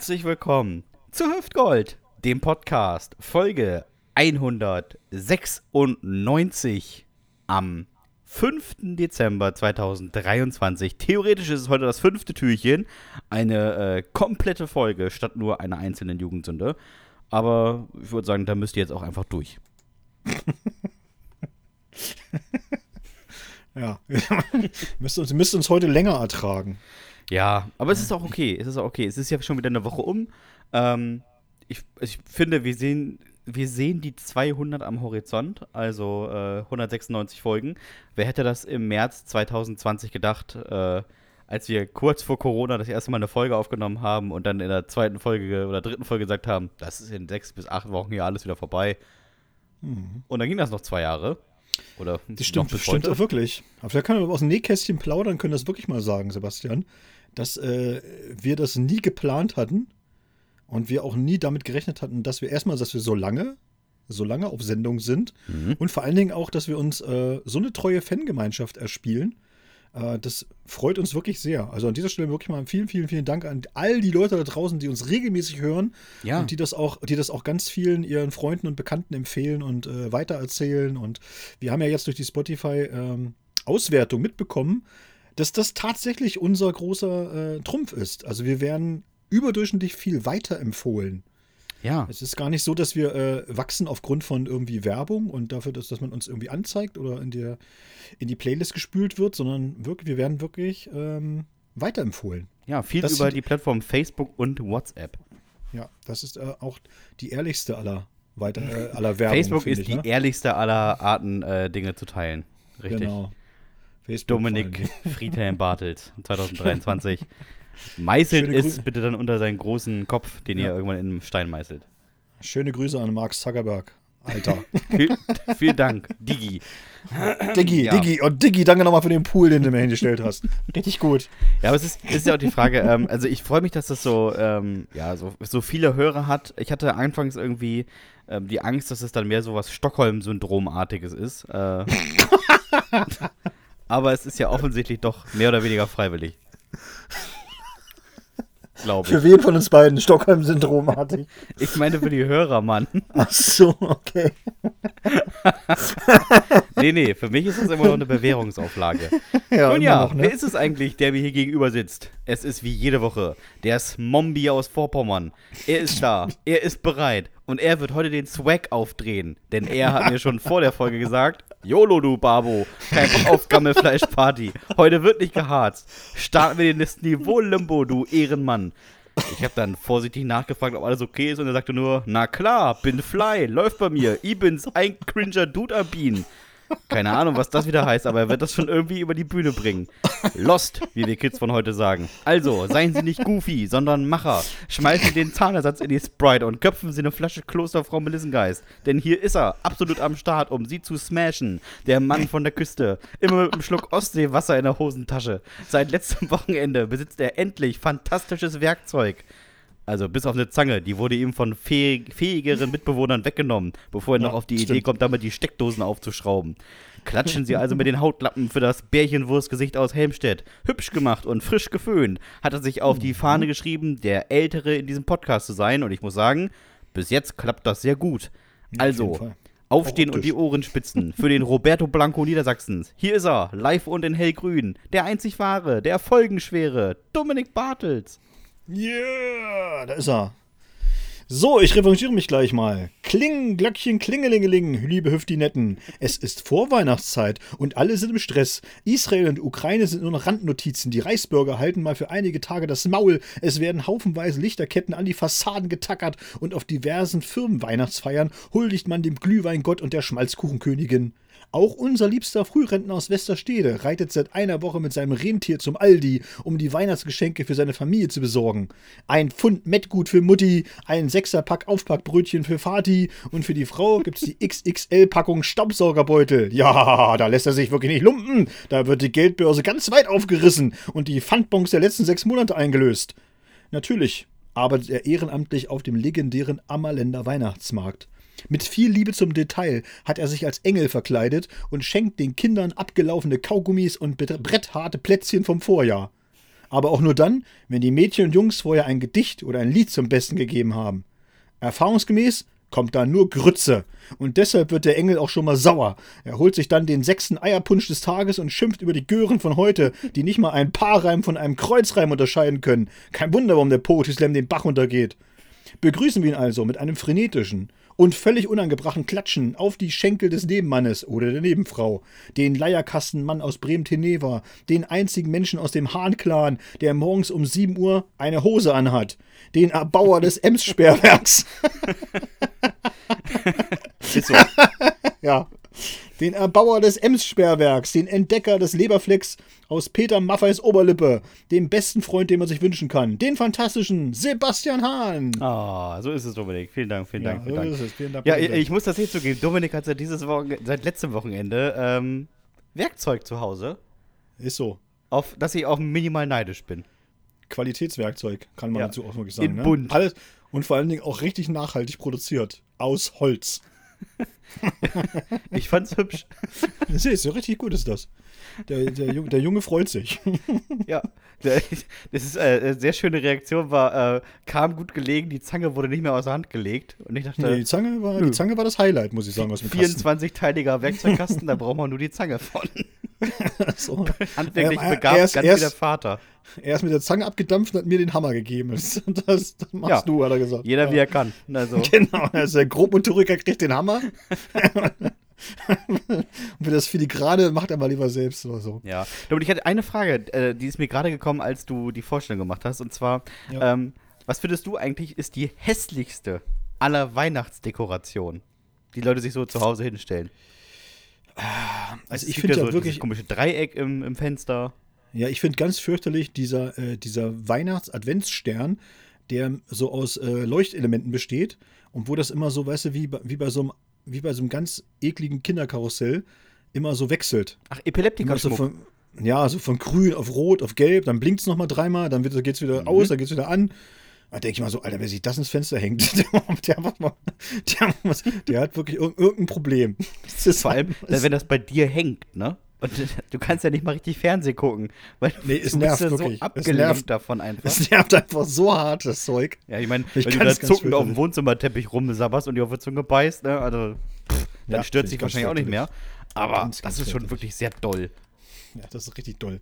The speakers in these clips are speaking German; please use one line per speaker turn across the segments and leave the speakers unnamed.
Herzlich willkommen zu Hüftgold, dem Podcast, Folge 196 am 5. Dezember 2023. Theoretisch ist es heute das fünfte Türchen, eine äh, komplette Folge statt nur einer einzelnen Jugendsünde. Aber ich würde sagen, da müsst ihr jetzt auch einfach durch.
Ja, müsst uns, müsst uns heute länger ertragen.
Ja, aber es ist auch okay. Es ist auch okay. Es ist ja schon wieder eine Woche um. Ähm, ich, ich finde, wir sehen, wir sehen die 200 am Horizont, also äh, 196 Folgen. Wer hätte das im März 2020 gedacht, äh, als wir kurz vor Corona das erste Mal eine Folge aufgenommen haben und dann in der zweiten Folge oder dritten Folge gesagt haben, das ist in sechs bis acht Wochen hier alles wieder vorbei. Mhm. Und dann ging das noch zwei Jahre. Oder
das stimmt, das stimmt auch wirklich. Aber vielleicht können wir aus dem Nähkästchen plaudern, können das wirklich mal sagen, Sebastian, dass äh, wir das nie geplant hatten und wir auch nie damit gerechnet hatten, dass wir erstmal, dass wir so lange, so lange auf Sendung sind mhm. und vor allen Dingen auch, dass wir uns äh, so eine treue Fangemeinschaft erspielen äh, das freut uns wirklich sehr. Also an dieser Stelle wirklich mal vielen, vielen, vielen Dank an all die Leute da draußen, die uns regelmäßig hören ja. und die das auch, die das auch ganz vielen ihren Freunden und Bekannten empfehlen und äh, weitererzählen. Und wir haben ja jetzt durch die Spotify-Auswertung ähm, mitbekommen, dass das tatsächlich unser großer äh, Trumpf ist. Also wir werden überdurchschnittlich viel weiterempfohlen. Ja. Es ist gar nicht so, dass wir äh, wachsen aufgrund von irgendwie Werbung und dafür, dass, dass man uns irgendwie anzeigt oder in, der, in die Playlist gespült wird, sondern wirklich, wir werden wirklich ähm, weiterempfohlen.
Ja, viel das über die Plattform Facebook und WhatsApp.
Ja, das ist äh, auch die ehrlichste aller, weiter, äh, aller Werbung.
Facebook ist ich, die ne? ehrlichste aller Arten, äh, Dinge zu teilen. Richtig. Genau. Facebook Dominik Friedhelm Bartelt 2023. Meißelt es bitte dann unter seinen großen Kopf, den ja. ihr irgendwann in einem Stein meißelt.
Schöne Grüße an Mark Zuckerberg. Alter.
vielen Dank, Digi.
Diggi, ja. Diggi. Und Diggi, danke nochmal für den Pool, den du mir hingestellt hast. Richtig gut.
Ja, aber es ist, ist ja auch die Frage, ähm, also ich freue mich, dass das so, ähm, ja, so, so viele Hörer hat. Ich hatte anfangs irgendwie ähm, die Angst, dass es dann mehr so was Stockholm-Syndromartiges ist. Äh, aber es ist ja offensichtlich doch mehr oder weniger freiwillig
glaube ich. Für wen von uns beiden Stockholm-Syndrom hatte
ich? Ich meine für die Hörer, Mann.
Ach so, okay.
nee, nee, für mich ist das immer noch eine Bewährungsauflage. Ja, Nun ja, noch, ne? wer ist es eigentlich, der mir hier gegenüber sitzt? Es ist wie jede Woche der Smombi aus Vorpommern. Er ist da, er ist bereit und er wird heute den Swag aufdrehen, denn er hat mir schon vor der Folge gesagt, YOLO, du Babo. Kein Bock auf. Heute wird nicht geharzt. Starten wir den Niveau-Limbo, du Ehrenmann. Ich habe dann vorsichtig nachgefragt, ob alles okay ist und er sagte nur, na klar, bin fly, läuft bei mir. Ich bin's, ein cringer Dude am. Keine Ahnung, was das wieder heißt, aber er wird das schon irgendwie über die Bühne bringen. Lost, wie wir Kids von heute sagen. Also, seien Sie nicht goofy, sondern Macher. Schmeißen Sie den Zahnersatz in die Sprite und köpfen Sie eine Flasche Klosterfrau Melissengeist. Denn hier ist er, absolut am Start, um Sie zu smashen. Der Mann von der Küste. Immer mit einem Schluck Ostseewasser in der Hosentasche. Seit letztem Wochenende besitzt er endlich fantastisches Werkzeug. Also bis auf eine Zange, die wurde ihm von fähig, fähigeren Mitbewohnern weggenommen, bevor er ja, noch auf die stimmt. Idee kommt, damit die Steckdosen aufzuschrauben. Klatschen sie also mit den Hautlappen für das Bärchenwurstgesicht aus Helmstedt. Hübsch gemacht und frisch geföhnt, hat er sich auf die Fahne geschrieben, der Ältere in diesem Podcast zu sein. Und ich muss sagen, bis jetzt klappt das sehr gut. Also, aufstehen und die Ohren spitzen für den Roberto Blanco Niedersachsens. Hier ist er, live und in hellgrün. Der einzig wahre, der folgenschwere, Dominik Bartels.
Yeah, da ist er. So, ich revanchiere mich gleich mal. Kling, Glöckchen, Klingelingeling, liebe Hüftinetten. Es ist Vorweihnachtszeit und alle sind im Stress. Israel und Ukraine sind nur noch Randnotizen. Die Reichsbürger halten mal für einige Tage das Maul. Es werden haufenweise Lichterketten an die Fassaden getackert und auf diversen Firmenweihnachtsfeiern huldigt man dem Glühweingott und der Schmalzkuchenkönigin. Auch unser liebster Frührentner aus Westerstede reitet seit einer Woche mit seinem Rentier zum Aldi, um die Weihnachtsgeschenke für seine Familie zu besorgen. Ein Pfund Mettgut für Mutti, ein Sechserpack Aufpackbrötchen für Vati und für die Frau gibt's die XXL-Packung Staubsaugerbeutel. Ja, da lässt er sich wirklich nicht lumpen. Da wird die Geldbörse ganz weit aufgerissen und die Pfandbons der letzten sechs Monate eingelöst. Natürlich arbeitet er ehrenamtlich auf dem legendären Ammerländer Weihnachtsmarkt. Mit viel Liebe zum Detail hat er sich als Engel verkleidet und schenkt den Kindern abgelaufene Kaugummis und brettharte Plätzchen vom Vorjahr. Aber auch nur dann, wenn die Mädchen und Jungs vorher ein Gedicht oder ein Lied zum Besten gegeben haben. Erfahrungsgemäß kommt da nur Grütze. Und deshalb wird der Engel auch schon mal sauer. Er holt sich dann den sechsten Eierpunsch des Tages und schimpft über die Gören von heute, die nicht mal einen Paarreim von einem Kreuzreim unterscheiden können. Kein Wunder, warum der Poetry Slam den Bach untergeht. Begrüßen wir ihn also mit einem frenetischen, und völlig unangebrachten Klatschen auf die Schenkel des Nebenmannes oder der Nebenfrau, den Leierkastenmann aus Bremen-Teneva, den einzigen Menschen aus dem Hahn-Clan, der morgens um 7 Uhr eine Hose anhat, den Erbauer des Ems-Sperrwerks. Ist so. ja den Erbauer des Ems-Sperrwerks, den Entdecker des Leberflecks aus Peter Maffeis Oberlippe, dem besten Freund, den man sich wünschen kann, den fantastischen Sebastian Hahn.
Ah, oh, so ist es, Dominik. Vielen Dank, vielen Dank. Ja, vielen Dank. Vielen Dank ja ich, ich, muss das hier zugeben. Dominik hat seit, dieses Wochen, seit letztem Wochenende ähm, Werkzeug zu Hause.
Ist so.
Auf dass ich auch minimal neidisch bin.
Qualitätswerkzeug, kann man ja. dazu auch mal sagen. In ne? bunt. Alles, und vor allen Dingen auch richtig nachhaltig produziert. Aus Holz.
ich fand's hübsch.
Das ist ja richtig gut, ist das. Der, der, Junge, der Junge freut sich.
ja, das ist äh, eine sehr schöne Reaktion, war, äh, kam gut gelegen, die Zange wurde nicht mehr aus der Hand gelegt. Und ich dachte,
nee, die, Zange war, die Zange war das Highlight, muss ich sagen, aus
dem 24-teiliger Werkzeugkasten, da braucht man nur die Zange von. so. Handwerklich ja, begabt, erst, ganz erst, wie der Vater.
Er ist mit der Zange abgedampft und hat mir den Hammer gegeben. Das, das, das machst ja, du, hat er gesagt.
Jeder ja. wie er kann.
Also. Genau, also der Grobmotoriker kriegt den Hammer. und für das Filigrane macht er mal lieber selbst oder so.
Ja. Und ich hatte eine Frage, äh, die ist mir gerade gekommen, als du die Vorstellung gemacht hast. Und zwar, ja. ähm, was findest du eigentlich ist die hässlichste aller Weihnachtsdekorationen, die Leute sich so zu Hause hinstellen?
Ah, also, ich finde ja, so wirklich
komische Dreieck im, im Fenster.
Ja, ich finde ganz fürchterlich dieser, äh, dieser Weihnachts-Adventsstern, der so aus äh, Leuchtelementen besteht und wo das immer so, weißt du, wie, wie bei so einem wie bei so einem ganz ekligen Kinderkarussell immer so wechselt.
Ach, epileptiker
so von, Ja, so von grün auf rot auf gelb, dann blinkt es nochmal dreimal, dann geht es wieder mhm. aus, dann geht es wieder an. Da denke ich mal so, Alter, wer sich das ins Fenster hängt, der, der, der, der hat wirklich irgendein Problem.
Vor allem, wenn das bei dir hängt, ne? Und du kannst ja nicht mal richtig Fernsehen gucken, weil
nee, es du nervt bist ja
wirklich. so abgelenkt davon einfach.
Es nervt einfach so hart, das Zeug.
Ja, ich meine, wenn du da zuckend auf dem Wohnzimmerteppich rumsabberst und dir auf die Zunge beißt, ne, also, pff, dann ja, stört sich wahrscheinlich auch nicht mehr. Aber ganz, ganz das ist schon wirklich sehr doll.
Ja, das ist richtig doll.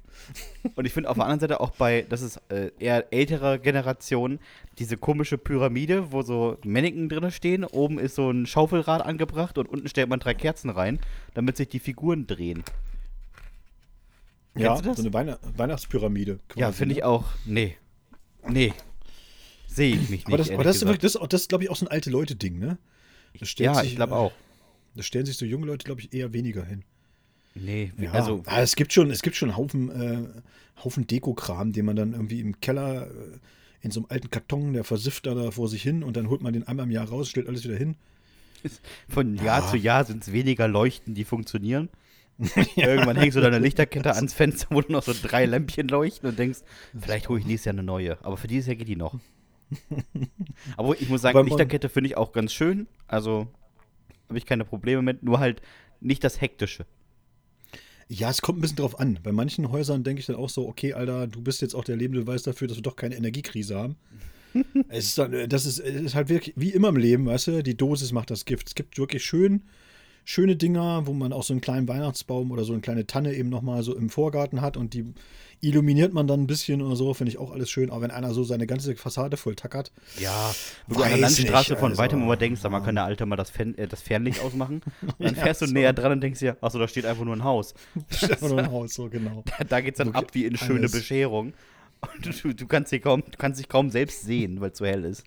Und ich finde auf der anderen Seite auch bei, das ist äh, eher älterer Generation, diese komische Pyramide, wo so Mannequin drin stehen. Oben ist so ein Schaufelrad angebracht und unten stellt man drei Kerzen rein, damit sich die Figuren drehen.
Ja, so eine Weihn Weihnachtspyramide.
Quasi, ja, finde ich ne? auch. Nee. Nee. Sehe ich mich nicht.
Aber das, aber das ist, wirklich, das, das ist, glaube ich, auch so ein alte Leute-Ding, ne?
ja, sich, ich glaube auch.
Da stellen sich so junge Leute, glaube ich, eher weniger hin.
Nee,
ja, also. Ja, es gibt schon, es gibt schon einen Haufen, äh, Haufen Dekokram, den man dann irgendwie im Keller äh, in so einem alten Karton, der versifft da vor sich hin und dann holt man den einmal im Jahr raus, stellt alles wieder hin.
Von Jahr ja. zu Jahr sind es weniger Leuchten, die funktionieren. ja. Irgendwann hängst du deine Lichterkette ans Fenster, wo du noch so drei Lämpchen leuchten und denkst, vielleicht hole ich nächstes Jahr eine neue. Aber für dieses Jahr geht die noch. Aber ich muss sagen, Lichterkette finde ich auch ganz schön. Also habe ich keine Probleme mit. Nur halt nicht das Hektische.
Ja, es kommt ein bisschen drauf an. Bei manchen Häusern denke ich dann auch so, okay, Alter, du bist jetzt auch der lebende Beweis dafür, dass wir doch keine Energiekrise haben. es ist dann, das ist, ist halt wirklich wie immer im Leben, weißt du, die Dosis macht das Gift. Es gibt wirklich schön schöne Dinger, wo man auch so einen kleinen Weihnachtsbaum oder so eine kleine Tanne eben nochmal so im Vorgarten hat und die illuminiert man dann ein bisschen oder so, finde ich auch alles schön. Aber wenn einer so seine ganze Fassade voll tackert.
Ja, wo du an der Landstraße nicht, von also, weitem immer denkst, da man kann der Alte mal das, Fen äh, das Fernlicht ausmachen. dann fährst ja, du so. näher dran und denkst dir, achso, da steht einfach nur ein Haus.
Da steht einfach nur ein Haus, so genau.
Da, da es dann ab wie in schöne alles. Bescherung. Und du, du, kannst dich kaum, du kannst dich kaum selbst sehen, weil es so hell ist.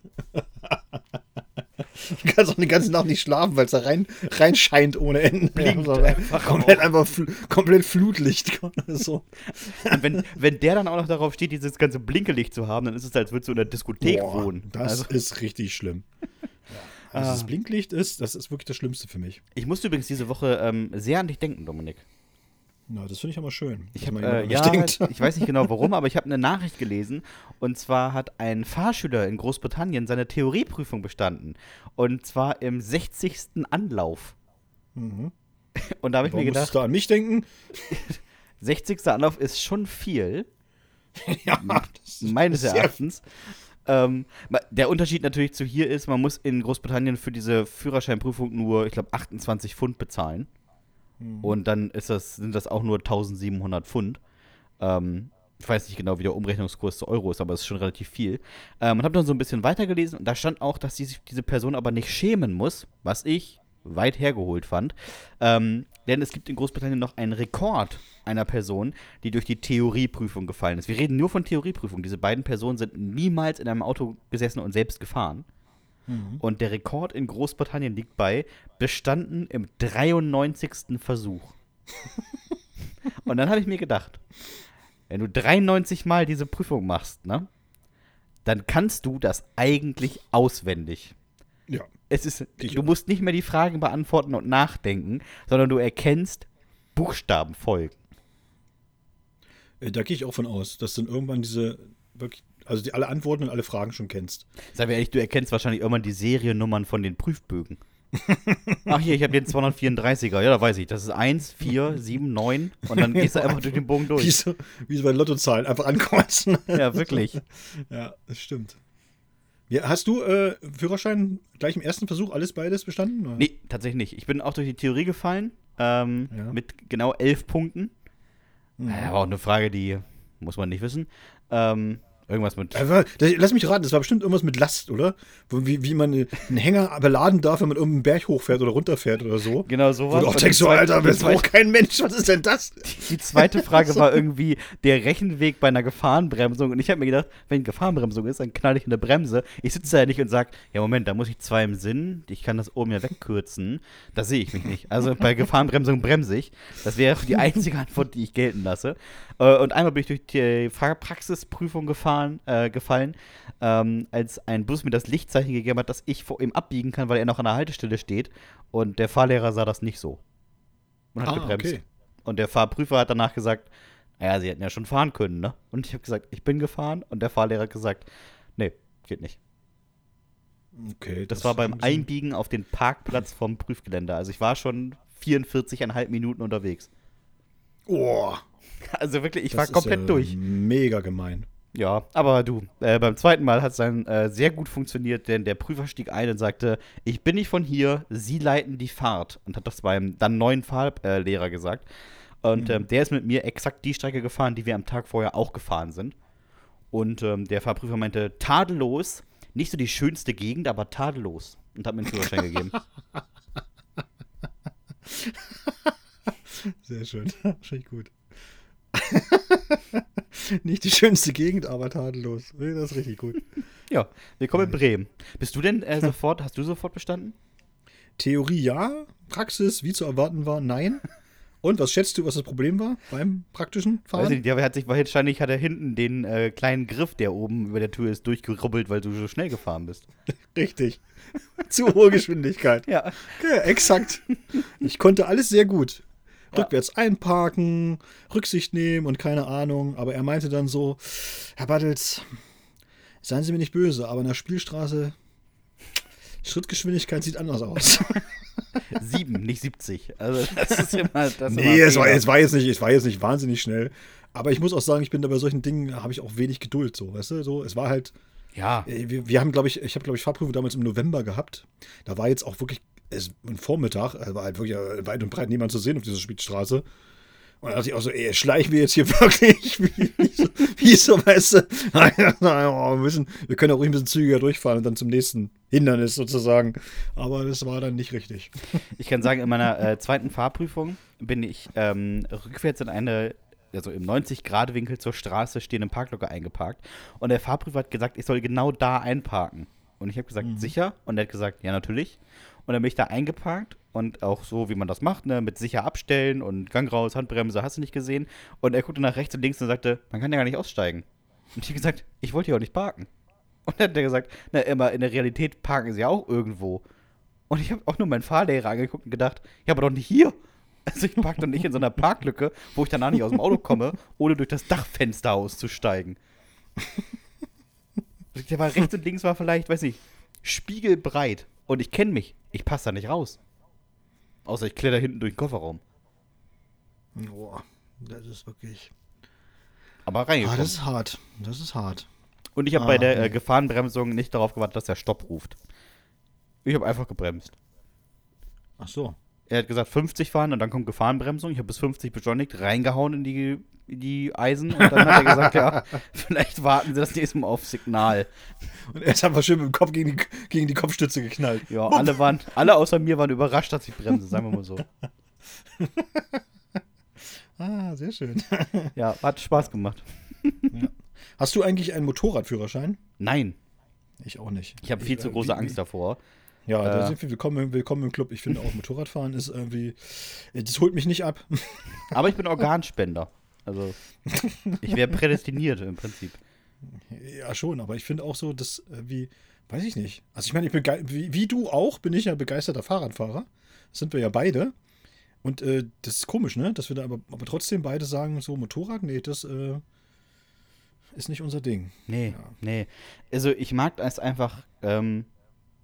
Du kannst auch die ganze Nacht nicht schlafen, weil es da rein, reinscheint ohne Ende. Blinkt ja, einfach komplett einfach fl komplett Flutlicht. so.
Und wenn, wenn der dann auch noch darauf steht, dieses ganze Blinkelicht zu haben, dann ist es, als würdest du in der Diskothek Boah, wohnen.
Das also. ist richtig schlimm. Also ah. das Blinklicht ist, das ist wirklich das Schlimmste für mich.
Ich musste übrigens diese Woche ähm, sehr an dich denken, Dominik.
Na, das finde ich aber schön.
Ich, hab, äh, ja, ich weiß nicht genau warum, aber ich habe eine Nachricht gelesen. Und zwar hat ein Fahrschüler in Großbritannien seine Theorieprüfung bestanden. Und zwar im 60. Anlauf. Mhm. Und da habe ich mir gedacht.
du an mich denken?
60. Anlauf ist schon viel. ja, meines Erachtens. Ähm, der Unterschied natürlich zu hier ist, man muss in Großbritannien für diese Führerscheinprüfung nur, ich glaube, 28 Pfund bezahlen. Mhm. Und dann ist das, sind das auch nur 1700 Pfund. Ähm, ich weiß nicht genau, wie der Umrechnungskurs zu Euro ist, aber es ist schon relativ viel. Ähm, und habe dann so ein bisschen weitergelesen und da stand auch, dass die diese Person aber nicht schämen muss, was ich weit hergeholt fand. Ähm, denn es gibt in Großbritannien noch einen Rekord einer Person, die durch die Theorieprüfung gefallen ist. Wir reden nur von Theorieprüfung. Diese beiden Personen sind niemals in einem Auto gesessen und selbst gefahren. Mhm. Und der Rekord in Großbritannien liegt bei bestanden im 93. Versuch. und dann habe ich mir gedacht, wenn du 93 Mal diese Prüfung machst, ne, dann kannst du das eigentlich auswendig.
Ja.
Es ist, du musst nicht mehr die Fragen beantworten und nachdenken, sondern du erkennst Buchstabenfolgen.
Äh, da gehe ich auch von aus, dass dann irgendwann diese wirklich, also die alle Antworten und alle Fragen schon kennst.
Sag mir ehrlich, du erkennst wahrscheinlich irgendwann die Seriennummern von den Prüfbögen. Ach hier, ich habe den 234er. Ja, da weiß ich. Das ist 1, 4, 7, 9 und dann gehst du einfach durch den Bogen durch.
Wie so, wie so bei Lottozahlen, einfach ankreuzen.
Ja, wirklich.
ja, das stimmt. Ja, hast du äh, Führerschein gleich im ersten Versuch alles beides bestanden?
Oder? Nee, tatsächlich nicht. Ich bin auch durch die Theorie gefallen ähm, ja. mit genau elf Punkten. Mhm. Ja, war auch eine Frage, die muss man nicht wissen. Ähm, Irgendwas mit.
War, lass mich raten, das war bestimmt irgendwas mit Last, oder? Wie, wie man einen Hänger beladen darf, wenn man irgendeinen Berg hochfährt oder runterfährt oder so.
Genau, so
was. Wo du auch denkst, so, Alter, das braucht kein Mensch, was ist denn das?
Die, zweite Frage war irgendwie der Rechenweg bei einer Gefahrenbremsung. Und ich habe mir gedacht, wenn Gefahrenbremsung ist, dann knall ich in der Bremse. Ich sitze da ja nicht und sage, ja, Moment, da muss ich zwei im Sinn. Ich kann das oben ja wegkürzen. Da sehe ich mich nicht. Also bei Gefahrenbremsung bremse ich. Das wäre die einzige Antwort, die ich gelten lasse. Äh, und einmal bin ich durch die Fahrpraxisprüfung gefahren, äh, gefallen, ähm, als ein Bus mir das Lichtzeichen gegeben hat, dass ich vor ihm abbiegen kann, weil er noch an der Haltestelle steht. Und der Fahrlehrer sah das nicht so. Und hat ah, gebremst. Okay. Und der Fahrprüfer hat danach gesagt, naja, sie hätten ja schon fahren können, ne? Und ich habe gesagt, ich bin gefahren. Und der Fahrlehrer hat gesagt, nee, geht nicht. Okay. Das, das war beim Einbiegen auf den Parkplatz vom Prüfgelände. Also ich war schon 44,5 Minuten unterwegs.
Oh,
Also wirklich, ich das war komplett ja durch.
Mega gemein.
Ja, aber du, äh, beim zweiten Mal hat es dann äh, sehr gut funktioniert, denn der Prüfer stieg ein und sagte, ich bin nicht von hier, Sie leiten die Fahrt. Und hat das beim dann neuen Fahrlehrer gesagt. Und mhm. ähm, der ist mit mir exakt die Strecke gefahren, die wir am Tag vorher auch gefahren sind. Und ähm, der Fahrprüfer meinte, tadellos, nicht so die schönste Gegend, aber tadellos. Und hat mir einen Führerschein gegeben.
Sehr schön. Finde ich gut. Nicht die schönste Gegend, aber tadellos. Das ist richtig gut.
Ja, willkommen in Bremen. Bist du denn äh, sofort, hast du sofort bestanden?
Theorie ja, Praxis, wie zu erwarten war, nein. Und was schätzt du, was das Problem war beim praktischen Fahren? Weiß
nicht, der hat sich wahrscheinlich hat er hinten den äh, kleinen Griff, der oben über der Tür ist, durchgerubbelt, weil du so schnell gefahren bist.
Richtig. Zu hohe Geschwindigkeit.
ja.
ja. Exakt. Ich konnte alles sehr gut rückwärts einparken, Rücksicht nehmen und keine Ahnung. Aber er meinte dann so, Herr Battels, seien Sie mir nicht böse, aber in der Spielstraße Schrittgeschwindigkeit sieht anders aus.
Sieben, nicht 70. Also das ist immer. Das
nee, es war, es, war jetzt nicht, es war jetzt nicht wahnsinnig schnell. Aber ich muss auch sagen, ich bin da bei solchen Dingen, habe ich auch wenig Geduld, so, weißt du? So, es war halt.
Ja.
Äh, wir, wir haben, glaube ich, ich habe, glaube ich, Fahrprüfung damals im November gehabt. Da war jetzt auch wirklich es, ein Vormittag, also war halt wirklich äh, weit und breit niemand zu sehen auf dieser Spielstraße. Und da dachte ich auch so, ey, schleichen wir jetzt hier wirklich? Wie, wie, so, wie so, weißt du? wir, müssen, wir können auch ruhig ein bisschen zügiger durchfahren und dann zum nächsten Hindernis sozusagen. Aber das war dann nicht richtig.
Ich kann sagen, in meiner äh, zweiten Fahrprüfung bin ich ähm, rückwärts in eine, also im 90-Grad-Winkel zur Straße stehenden Parklocke eingeparkt. Und der Fahrprüfer hat gesagt, ich soll genau da einparken. Und ich habe gesagt, mhm. sicher? Und er hat gesagt, ja, natürlich. Und dann bin ich da eingeparkt und auch so, wie man das macht, ne, mit sicher abstellen und Gang raus, Handbremse, hast du nicht gesehen. Und er guckte nach rechts und links und sagte, man kann ja gar nicht aussteigen. Und ich gesagt, ich wollte hier auch nicht parken. Und dann hat er gesagt, na, immer in der Realität parken sie auch irgendwo. Und ich habe auch nur meinen Fahrlehrer angeguckt und gedacht, ja, aber doch nicht hier. Also ich parke doch nicht in so einer Parklücke, wo ich danach nicht aus dem Auto komme, ohne durch das Dachfenster auszusteigen. Der war rechts und links war vielleicht, weiß ich, spiegelbreit. Und ich kenne mich. Ich passe da nicht raus. Außer ich kletter hinten durch den Kofferraum.
Boah, das ist wirklich.
Aber reingekommen.
Ah, das ist hart. Das ist hart.
Und ich habe ah, bei der äh, Gefahrenbremsung nicht darauf gewartet, dass er Stopp ruft. Ich habe einfach gebremst.
Ach so.
Er hat gesagt 50 fahren und dann kommt Gefahrenbremsung. Ich habe bis 50 beschleunigt, reingehauen in die, in die Eisen und dann hat er gesagt, ja, vielleicht warten Sie das nächste Mal auf Signal.
Und er ist einfach schön mit dem Kopf gegen die, gegen die Kopfstütze geknallt.
Ja, alle waren, alle außer mir waren überrascht, dass ich bremse, sagen wir mal so.
ah, sehr schön.
Ja, hat Spaß gemacht.
Ja. Hast du eigentlich einen Motorradführerschein?
Nein.
Ich auch nicht.
Ich habe viel zu große Angst davor.
Ja, da äh, sind wir willkommen, willkommen im Club. Ich finde auch Motorradfahren ist irgendwie, das holt mich nicht ab.
Aber ich bin Organspender. Also ich wäre prädestiniert im Prinzip.
Ja, schon, aber ich finde auch so, dass, äh, wie, weiß ich nicht. Also ich meine, ich bin wie, wie, du auch, bin ich ja begeisterter Fahrradfahrer. Das sind wir ja beide. Und äh, das ist komisch, ne? Dass wir da aber, aber trotzdem beide sagen, so Motorrad, nee, das äh, ist nicht unser Ding.
Nee, ja. nee. Also ich mag es einfach, ähm,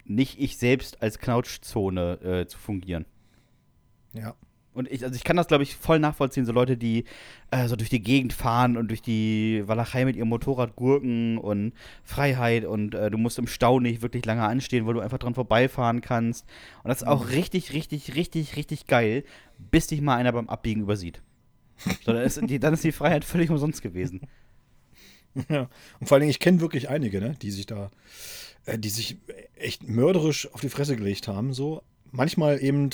nicht ich selbst als Knautschzone äh, zu fungieren.
Ja.
Und ich, also ich kann das, glaube ich, voll nachvollziehen, so Leute, die äh, so durch die Gegend fahren und durch die Walachei mit ihrem Motorrad gurken und Freiheit und äh, du musst im Stau nicht wirklich lange anstehen, weil du einfach dran vorbeifahren kannst. Und das ist auch mhm. richtig, richtig, richtig, richtig geil, bis dich mal einer beim Abbiegen übersieht. So, dann, ist die, dann ist die Freiheit völlig umsonst gewesen.
Ja, und vor allen Dingen, ich kenne wirklich einige, ne, die sich da, die sich echt mörderisch auf die Fresse gelegt haben, so. Manchmal eben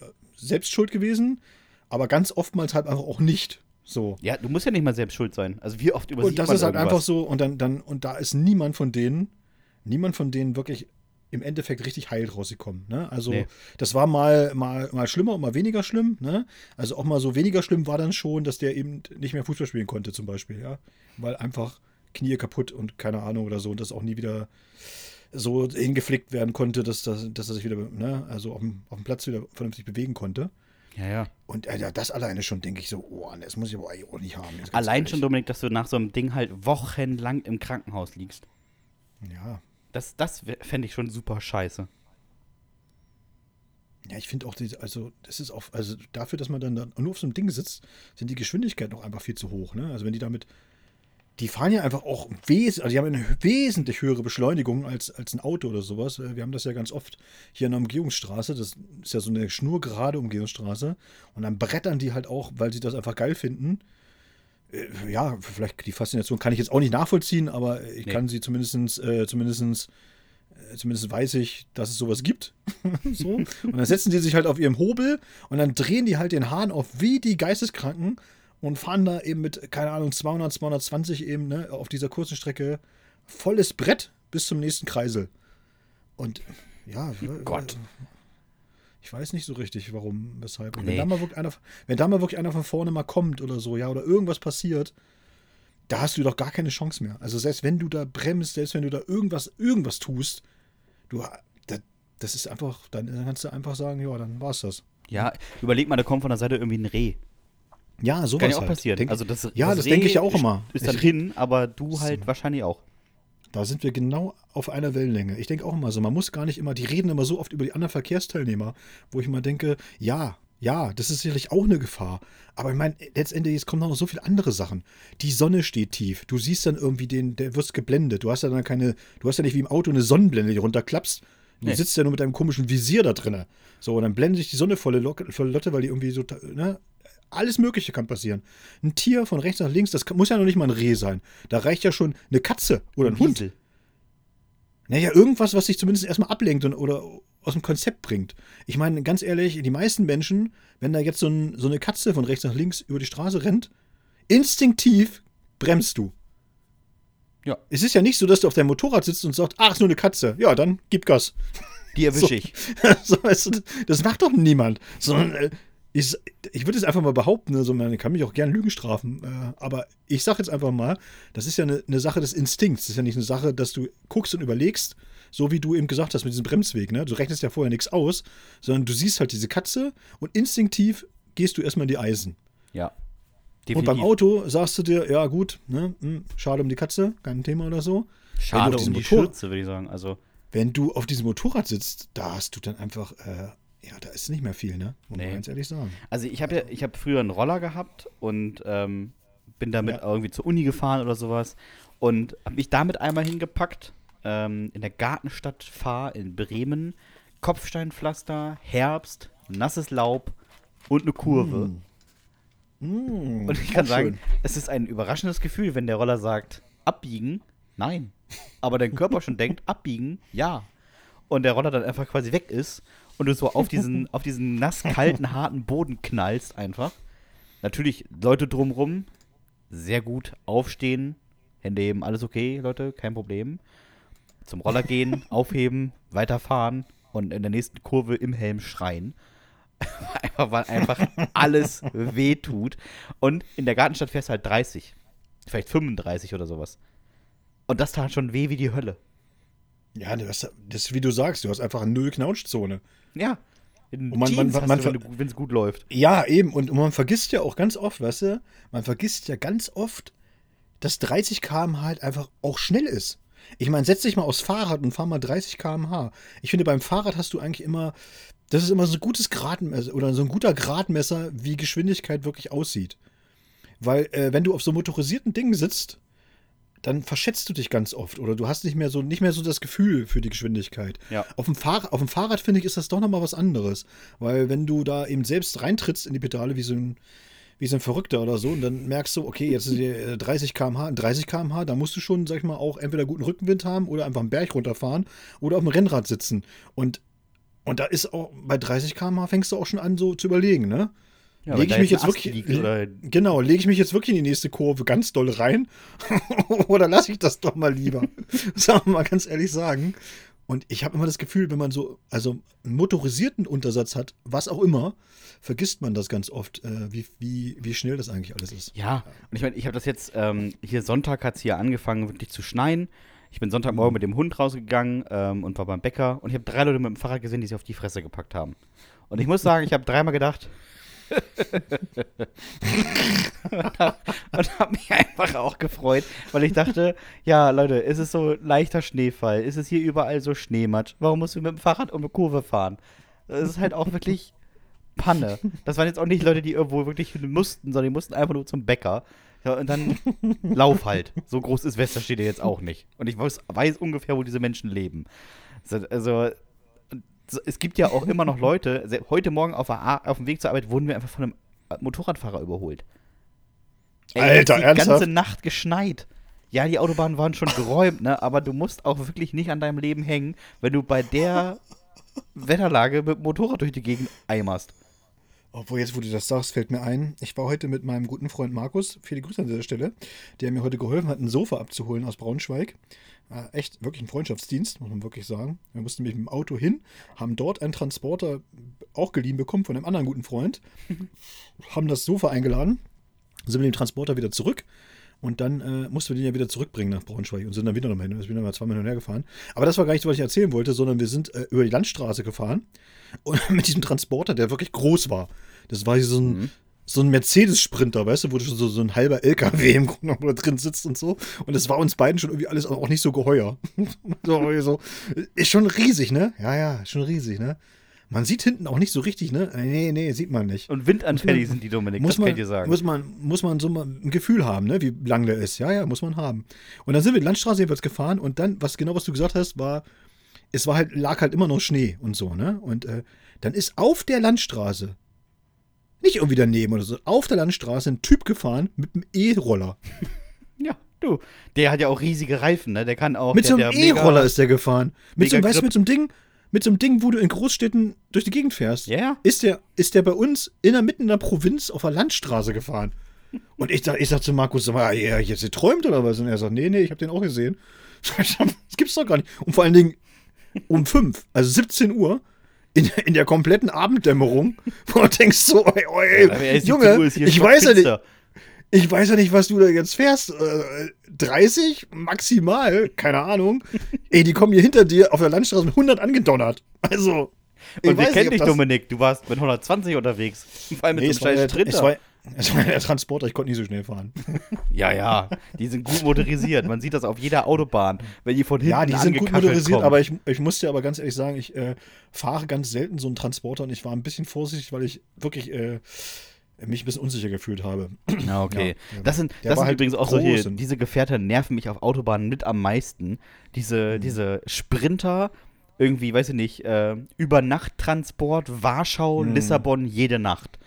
äh, selbst schuld gewesen, aber ganz oftmals halt einfach auch nicht. So.
Ja, du musst ja nicht mal selbst schuld sein. Also wie oft
übersieht Und das ist halt irgendwas? einfach so, und dann, dann, und da ist niemand von denen, niemand von denen wirklich im Endeffekt richtig heil rausgekommen. Ne? Also nee. das war mal, mal, mal schlimmer und mal weniger schlimm. Ne? Also auch mal so weniger schlimm war dann schon, dass der eben nicht mehr Fußball spielen konnte zum Beispiel. Ja? Weil einfach Knie kaputt und keine Ahnung oder so und das auch nie wieder so hingeflickt werden konnte, dass, dass, dass er sich wieder, ne? also auf dem, auf dem Platz wieder vernünftig bewegen konnte.
Ja, ja.
Und äh, das alleine schon denke ich so, oh, das muss ich aber eigentlich auch nicht haben.
Allein ehrlich. schon, Dominik, dass du nach so einem Ding halt wochenlang im Krankenhaus liegst.
Ja,
das, das fände ich schon super scheiße.
Ja, ich finde auch, die, also das ist auch, also dafür, dass man dann da nur auf so einem Ding sitzt, sind die Geschwindigkeiten auch einfach viel zu hoch. Ne? Also wenn die damit, die fahren ja einfach auch wes also die haben eine wesentlich höhere Beschleunigung als, als ein Auto oder sowas. Äh, wir haben das ja ganz oft hier an der Umgehungsstraße. Das ist ja so eine schnurgerade Umgehungsstraße. Und dann brettern die halt auch, weil sie das einfach geil finden, äh, ja, vielleicht die Faszination kann ich jetzt auch nicht nachvollziehen, aber ich nee. kann sie zumindestens, äh, zumindestens, äh, zumindest weiß ich, dass es sowas gibt. so. Und dann setzen die sich halt auf ihrem Hobel und dann drehen die halt den Hahn auf wie die Geisteskranken und fahren da eben mit, keine Ahnung, 200, 220 eben, ne, auf dieser kurzen Strecke volles Brett bis zum nächsten Kreisel. Und ja,
oh Gott.
Ich weiß nicht so richtig, warum, weshalb. Nee. Wenn, da mal wirklich einer, wenn da mal wirklich einer von vorne mal kommt oder so, ja, oder irgendwas passiert, da hast du doch gar keine Chance mehr. Also selbst wenn du da bremst, selbst wenn du da irgendwas, irgendwas tust, du, das ist einfach, dann, kannst du einfach sagen, ja, dann war's das.
Ja, überleg mal, da kommt von der Seite irgendwie ein Reh.
Ja, sowas
Kann ja auch
halt.
passieren.
Denk,
also das,
ja, das, das denke ich ja auch immer.
Ist dann ich, hin, aber du halt so. wahrscheinlich auch.
Da sind wir genau auf einer Wellenlänge. Ich denke auch immer so, man muss gar nicht immer, die reden immer so oft über die anderen Verkehrsteilnehmer, wo ich immer denke, ja, ja, das ist sicherlich auch eine Gefahr. Aber ich meine, letztendlich es kommen noch so viele andere Sachen. Die Sonne steht tief. Du siehst dann irgendwie den, der wirst geblendet. Du hast ja dann keine, du hast ja nicht wie im Auto eine Sonnenblende, die runterklappst. Du nee. sitzt ja nur mit deinem komischen Visier da drin. So, und dann blendet sich die Sonne volle, volle Lotte, weil die irgendwie so, ne? Alles Mögliche kann passieren. Ein Tier von rechts nach links, das muss ja noch nicht mal ein Reh sein. Da reicht ja schon eine Katze oder ein, ein Hund. Naja, irgendwas, was sich zumindest erstmal ablenkt und, oder aus dem Konzept bringt. Ich meine, ganz ehrlich, die meisten Menschen, wenn da jetzt so, ein, so eine Katze von rechts nach links über die Straße rennt, instinktiv bremst du. Ja. Es ist ja nicht so, dass du auf deinem Motorrad sitzt und sagst, ach, ist nur eine Katze. Ja, dann gib Gas.
Die erwische ich.
so, das macht doch niemand. Sondern äh, ich, ich würde es einfach mal behaupten, also man kann mich auch gern Lügen strafen, äh, aber ich sage jetzt einfach mal, das ist ja eine, eine, Sache des Instinkts. Das ist ja nicht eine Sache, dass du guckst und überlegst, so wie du eben gesagt hast mit diesem Bremsweg. Ne? Du rechnest ja vorher nichts aus, sondern du siehst halt diese Katze und instinktiv gehst du erstmal in die Eisen.
Ja.
Definitiv. Und beim Auto sagst du dir, ja gut, ne, mh, hm, schade um die Katze, kein Thema oder so.
Schade um die Motor Schürze, würde ich sagen. Also
wenn du auf diesem Motorrad sitzt, da hast du dann einfach äh, ja, da ist nicht mehr viel, ne?
Muss nee. man ganz ehrlich sagen. Also ich habe ja, ich habe früher einen Roller gehabt und ähm, bin damit ja. irgendwie zur Uni gefahren oder sowas und habe mich damit einmal hingepackt. Ähm, in der Gartenstadt Fahr in Bremen. Kopfsteinpflaster, Herbst, nasses Laub und eine Kurve. Mm. Mm, und ich kann sagen, schön. es ist ein überraschendes Gefühl, wenn der Roller sagt, abbiegen, nein. Aber dein Körper schon denkt, abbiegen, ja. Und der Roller dann einfach quasi weg ist und du so auf diesen, auf diesen nass, kalten, harten Boden knallst einfach. Natürlich Leute drumrum, sehr gut aufstehen, Hände heben, alles okay, Leute, kein Problem. Zum Roller gehen, aufheben, weiterfahren und in der nächsten Kurve im Helm schreien. einfach, weil einfach alles wehtut. Und in der Gartenstadt fährst du halt 30. Vielleicht 35 oder sowas. Und das tat schon weh wie die Hölle.
Ja, das, ist wie du sagst, du hast einfach eine Null-Knautschzone.
Ja.
In und man, man, man, man
wenn es gut läuft.
Ja, eben. Und, und man vergisst ja auch ganz oft, weißt du, man vergisst ja ganz oft, dass 30 km halt einfach auch schnell ist. Ich meine, setz dich mal aufs Fahrrad und fahr mal 30 km/h. Ich finde, beim Fahrrad hast du eigentlich immer, das ist immer so ein gutes Gradmesser oder so ein guter Gradmesser, wie Geschwindigkeit wirklich aussieht. Weil, äh, wenn du auf so motorisierten Dingen sitzt, dann verschätzt du dich ganz oft oder du hast nicht mehr so, nicht mehr so das Gefühl für die Geschwindigkeit.
Ja.
Auf, dem Fahr auf dem Fahrrad, finde ich, ist das doch nochmal was anderes. Weil wenn du da eben selbst reintrittst in die Pedale wie so ein, wie so ein Verrückter oder so und dann merkst du, okay, jetzt sind 30 km/h, 30 km/h, da musst du schon, sag ich mal, auch entweder guten Rückenwind haben oder einfach einen Berg runterfahren oder auf dem Rennrad sitzen. Und, und da ist auch, bei 30 km/h fängst du auch schon an, so zu überlegen, ne? Ja, lege ich mich jetzt wirklich liegt, genau lege ich mich jetzt wirklich in die nächste Kurve ganz doll rein? Oder lasse ich das doch mal lieber? Sagen wir mal ganz ehrlich sagen. Und ich habe immer das Gefühl wenn man so also einen motorisierten Untersatz hat was auch immer vergisst man das ganz oft äh, wie, wie, wie schnell das eigentlich alles ist.
Ja und ich meine ich habe das jetzt ähm, hier Sonntag hat es hier angefangen wirklich zu schneien. Ich bin Sonntagmorgen mit dem Hund rausgegangen ähm, und war beim Bäcker. Und ich habe drei Leute mit dem Fahrrad gesehen die sich auf die Fresse gepackt haben. Und ich muss sagen ich habe dreimal gedacht und habe hab mich einfach auch gefreut, weil ich dachte, ja, Leute, ist es so leichter Schneefall? Ist es hier überall so Schneematsch? Warum musst du mit dem Fahrrad um eine Kurve fahren? Das ist halt auch wirklich Panne. Das waren jetzt auch nicht Leute, die irgendwo wirklich mussten, sondern die mussten einfach nur zum Bäcker. Ja, und dann lauf halt. So groß ist Westerstede jetzt auch nicht. Und ich weiß, weiß ungefähr, wo diese Menschen leben. Also, es gibt ja auch immer noch Leute, heute Morgen auf, der, auf dem Weg zur Arbeit wurden wir einfach von einem Motorradfahrer überholt.
Ey, Alter,
die ernsthaft? ganze Nacht geschneit. Ja, die Autobahnen waren schon geräumt, ne? Aber du musst auch wirklich nicht an deinem Leben hängen, wenn du bei der Wetterlage mit dem Motorrad durch die Gegend eimerst.
Obwohl, jetzt, wo du das sagst, fällt mir ein, ich war heute mit meinem guten Freund Markus, viele Grüße an dieser Stelle, der mir heute geholfen hat, ein Sofa abzuholen aus Braunschweig. Äh, echt wirklich ein Freundschaftsdienst, muss man wirklich sagen. Wir mussten mit dem Auto hin, haben dort einen Transporter auch geliehen bekommen von einem anderen guten Freund, haben das Sofa eingeladen, sind mit dem Transporter wieder zurück und dann äh, mussten wir den ja wieder zurückbringen nach Braunschweig und sind dann wieder nochmal hin. Wir sind dann mal zweimal hin gefahren. Aber das war gar nicht, was ich erzählen wollte, sondern wir sind äh, über die Landstraße gefahren und mit diesem Transporter, der wirklich groß war. Das war so ein, mhm so ein Mercedes-Sprinter, weißt du, wo so, so ein halber LKW im Grunde genommen drin sitzt und so. Und es war uns beiden schon irgendwie alles auch nicht so geheuer. so, ist schon riesig, ne? Ja, ja, schon riesig, ne? Man sieht hinten auch nicht so richtig, ne? Nee, nee, sieht man nicht.
Und windanfällig sind die, Dominik,
muss das man, kann ich dir sagen. Muss man, muss man so mal ein Gefühl haben, ne? Wie lang der ist. Ja, ja, muss man haben. Und dann sind wir die Landstraße jedenfalls gefahren und dann, was genau, was du gesagt hast, war, es war halt, lag halt immer noch Schnee und so, ne? Und äh, dann ist auf der Landstraße nicht irgendwie daneben oder so. Auf der Landstraße ein Typ gefahren mit einem E-Roller.
Ja, du. Der hat ja auch riesige Reifen, ne? Der kann auch.
Mit so einem E-Roller ist der gefahren. Mit so, weißt du, mit so einem Ding, mit so einem Ding, wo du in Großstädten durch die Gegend fährst.
Ja. Yeah.
Ist der, ist der bei uns in der mitten in der Provinz auf der Landstraße gefahren. Und ich sag, ich sag zu Markus, sag mal, ja, jetzt träumt oder was? Und er sagt, nee, nee, ich hab den auch gesehen. Das gibt's doch gar nicht. Und vor allen Dingen um fünf, also 17 Uhr, in, in der kompletten Abenddämmerung, wo du denkst so, ey, ey, ja, Junge, ich weiß ja nicht, ich weiß ja nicht, was du da jetzt fährst. Äh, 30 maximal, keine Ahnung. ey, die kommen hier hinter dir auf der Landstraße mit 100 angedonnert. Also.
Und wir kennen dich, Dominik. Du warst mit 120 unterwegs. Vor allem mit nee, so einem scheiß Stritter.
Es war der Transporter, ich konnte nicht so schnell fahren.
Ja, ja, die sind gut motorisiert. Man sieht das auf jeder Autobahn, wenn die von hinten
Ja, die sind gut motorisiert, kommen. aber ich, ich muss dir aber ganz ehrlich sagen, ich äh, fahre ganz selten so einen Transporter und ich war ein bisschen vorsichtig, weil ich wirklich, äh, mich ein bisschen unsicher gefühlt habe.
Ja, okay. Ja, das sind, das sind halt übrigens auch solche, diese Gefährte nerven mich auf Autobahnen mit am meisten. Diese, mhm. diese Sprinter, irgendwie, weiß ich nicht, äh, Übernachttransport, Warschau, mhm. Lissabon, jede Nacht.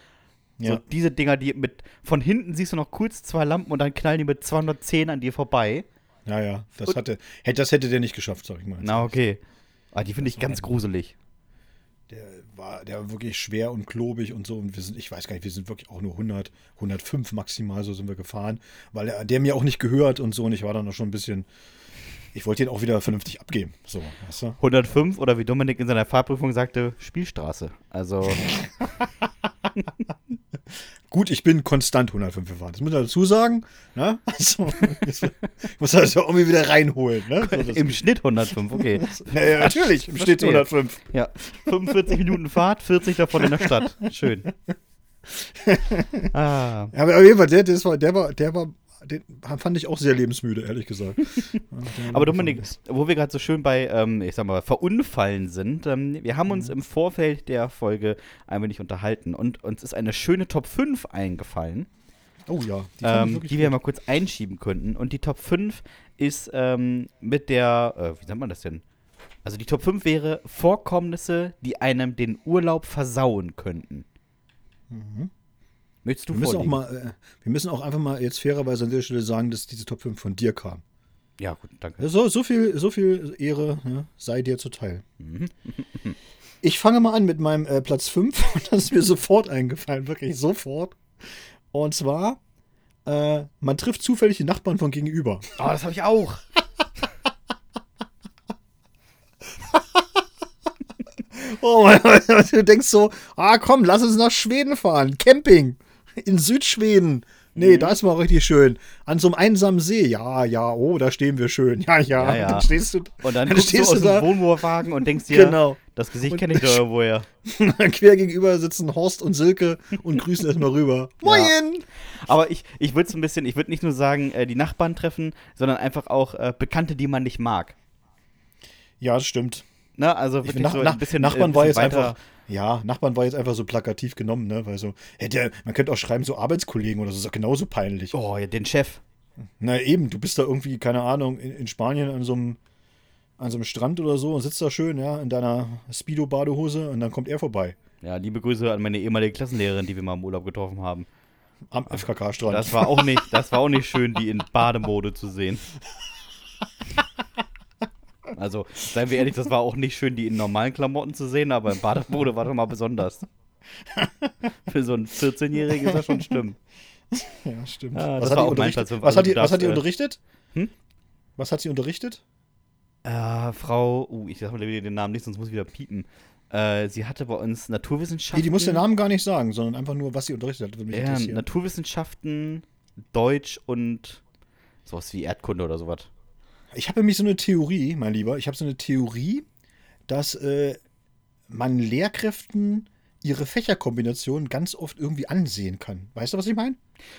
Ja. So diese Dinger, die mit, von hinten siehst du noch kurz zwei Lampen und dann knallen die mit 210 an dir vorbei.
Ja, ja, das, und, hatte, das hätte der nicht geschafft, sag ich mal.
Na, okay. Aber ah, die finde ich ganz gruselig
der war, der war wirklich schwer und klobig und so. Und wir sind, ich weiß gar nicht, wir sind wirklich auch nur 100, 105 maximal, so sind wir gefahren, weil er, der mir auch nicht gehört und so. Und ich war dann auch schon ein bisschen, ich wollte ihn auch wieder vernünftig abgeben. So,
weißt du? 105 oder wie Dominik in seiner Fahrprüfung sagte, Spielstraße. Also.
Gut, ich bin konstant 105 gefahren. Das muss ich dazu sagen. Ne? Also, ich muss das ja irgendwie wieder reinholen. Ne?
So, Im Schnitt 105, okay.
naja, natürlich, im Schnitt 105.
Ja, 45 Minuten Fahrt, 40 davon in der Stadt. Schön.
ah. Ja, aber auf jeden Fall, der, der, war, der, war, der war den fand ich auch sehr lebensmüde, ehrlich gesagt.
Aber Dominik, wo wir gerade so schön bei, ähm, ich sag mal, Verunfallen sind, ähm, wir haben uns mhm. im Vorfeld der Folge ein wenig unterhalten und uns ist eine schöne Top 5 eingefallen.
Oh ja,
die, ähm, die wir mal kurz einschieben könnten. Und die Top 5 ist ähm, mit der, äh, wie nennt man das denn? Also die Top 5 wäre Vorkommnisse, die einem den Urlaub versauen könnten. Mhm. Möchtest du
wir müssen, auch mal, äh, wir müssen auch einfach mal jetzt fairerweise an der Stelle sagen, dass diese Top 5 von dir kam.
Ja, gut, danke.
So, so, viel, so viel Ehre ja, sei dir zuteil. Mhm. ich fange mal an mit meinem äh, Platz 5 und das ist mir sofort eingefallen, wirklich sofort. Und zwar, äh, man trifft zufällig die Nachbarn von gegenüber.
Oh, das habe ich auch.
oh, du denkst so, ah komm, lass uns nach Schweden fahren, Camping in Südschweden. Nee, mhm. da ist mal richtig schön. An so einem einsamen See. Ja, ja, oh, da stehen wir schön. Ja, ja.
ja, ja. Dann stehst du, und dann, dann stehst du aus da. dem Wohnmobilwagen und denkst dir, genau. das Gesicht kenne ich doch irgendwoher.
Quer gegenüber sitzen Horst und Silke und grüßen erstmal rüber. Moin! Ja.
Aber ich, ich würde es ein bisschen, ich würde nicht nur sagen, äh, die Nachbarn treffen, sondern einfach auch äh, Bekannte, die man nicht mag.
Ja, das stimmt.
Na, also wirklich
nach, so ein bisschen, Nachbarn äh, war jetzt einfach ja, Nachbarn war jetzt einfach so plakativ genommen, ne? Weil so, hätte man könnte auch schreiben, so Arbeitskollegen oder so, ist auch genauso peinlich.
Oh, ja, den Chef.
Na eben, du bist da irgendwie, keine Ahnung, in, in Spanien an so einem an so einem Strand oder so und sitzt da schön, ja, in deiner Speedo-Badehose und dann kommt er vorbei.
Ja, liebe Grüße an meine ehemalige Klassenlehrerin, die wir mal im Urlaub getroffen haben.
Am FKK-Strand.
Das war auch nicht, das war auch nicht schön, die in Bademode zu sehen. Also, seien wir ehrlich, das war auch nicht schön, die in normalen Klamotten zu sehen, aber im Bademode war doch mal besonders. Für so einen 14-Jährigen ist das schon schlimm.
Ja, stimmt. Ah, was, hat auch mein Platz, was, hat die, was hat die unterrichtet? Hm? Was hat sie unterrichtet?
Äh, Frau, uh, ich sag mal den Namen nicht, sonst muss ich wieder piepen. Äh, sie hatte bei uns Naturwissenschaften. Nee,
die muss den Namen gar nicht sagen, sondern einfach nur, was sie unterrichtet hat.
Würde mich ja, Naturwissenschaften, Deutsch und sowas wie Erdkunde oder sowas.
Ich habe nämlich so eine Theorie, mein Lieber, ich habe so eine Theorie, dass äh, man Lehrkräften ihre Fächerkombinationen ganz oft irgendwie ansehen kann. Weißt du, was ich meine?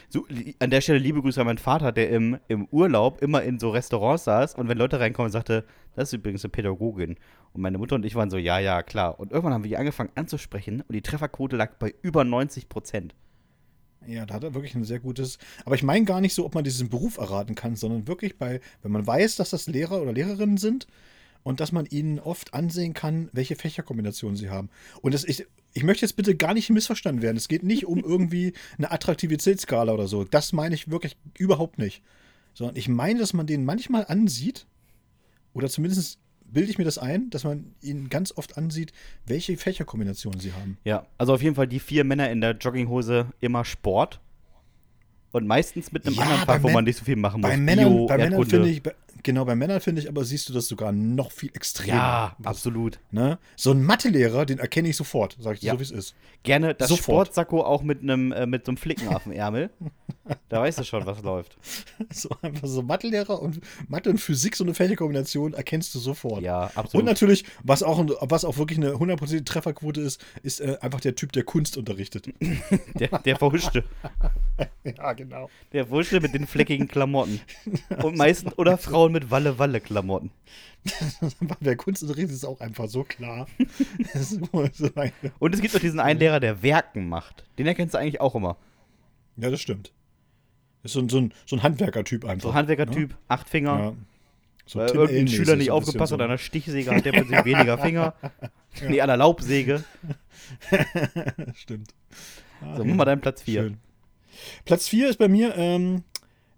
So, an der Stelle liebe Grüße an meinen Vater, der im, im Urlaub immer in so Restaurants saß und wenn Leute reinkommen, sagte, das ist übrigens eine Pädagogin. Und meine Mutter und ich waren so, ja, ja, klar. Und irgendwann haben wir die angefangen anzusprechen und die Trefferquote lag bei über 90 Prozent.
Ja, da hat er wirklich ein sehr gutes. Aber ich meine gar nicht so, ob man diesen Beruf erraten kann, sondern wirklich bei, wenn man weiß, dass das Lehrer oder Lehrerinnen sind und dass man ihnen oft ansehen kann, welche Fächerkombinationen sie haben. Und das, ich, ich möchte jetzt bitte gar nicht missverstanden werden. Es geht nicht um irgendwie eine Attraktivitätsskala oder so. Das meine ich wirklich überhaupt nicht. Sondern ich meine, dass man den manchmal ansieht oder zumindest bilde ich mir das ein, dass man ihnen ganz oft ansieht, welche Fächerkombinationen sie haben.
Ja, also auf jeden Fall die vier Männer in der Jogginghose immer Sport. Und meistens mit einem ja, anderen Fach, wo man nicht so viel machen muss.
Bei Männern, Bio, bei Männern finde ich, Genau, bei Männern finde ich aber, siehst du das sogar noch viel extremer.
Ja, absolut.
Ne? So ein Mathelehrer, den erkenne ich sofort, sag ich dir ja. so, wie es ist.
Gerne das sofort. Sportsacko auch mit einem äh, mit so einem Flicken auf dem Ärmel. da weißt du schon, was läuft.
So einfach so Mathelehrer und Mathe und Physik, so eine Fächerkombination, erkennst du sofort.
Ja, absolut.
Und natürlich, was auch, was auch wirklich eine hundertprozentige Trefferquote ist, ist äh, einfach der Typ, der Kunst unterrichtet.
der, der Verhuschte.
ja, genau.
Der Bursche mit den fleckigen Klamotten. Und meistens, oder Frauen mit Walle-Walle-Klamotten.
Bei Kunstunterricht ist es auch einfach so klar.
Und es gibt noch diesen einen Lehrer, der Werken macht. Den erkennst du eigentlich auch immer.
Ja, das stimmt. Ist so ein, so ein, so ein Handwerker-Typ einfach. So
ein Handwerker-Typ, ne? acht Finger. Ja. So Weil irgendein Schüler nicht aufgepasst hat, so. an einer Stichsäge hat der plötzlich weniger Finger. ja. Nee, an der Laubsäge.
Stimmt.
Ah, so, mach mal deinen Platz 4.
Platz 4 ist bei mir ähm,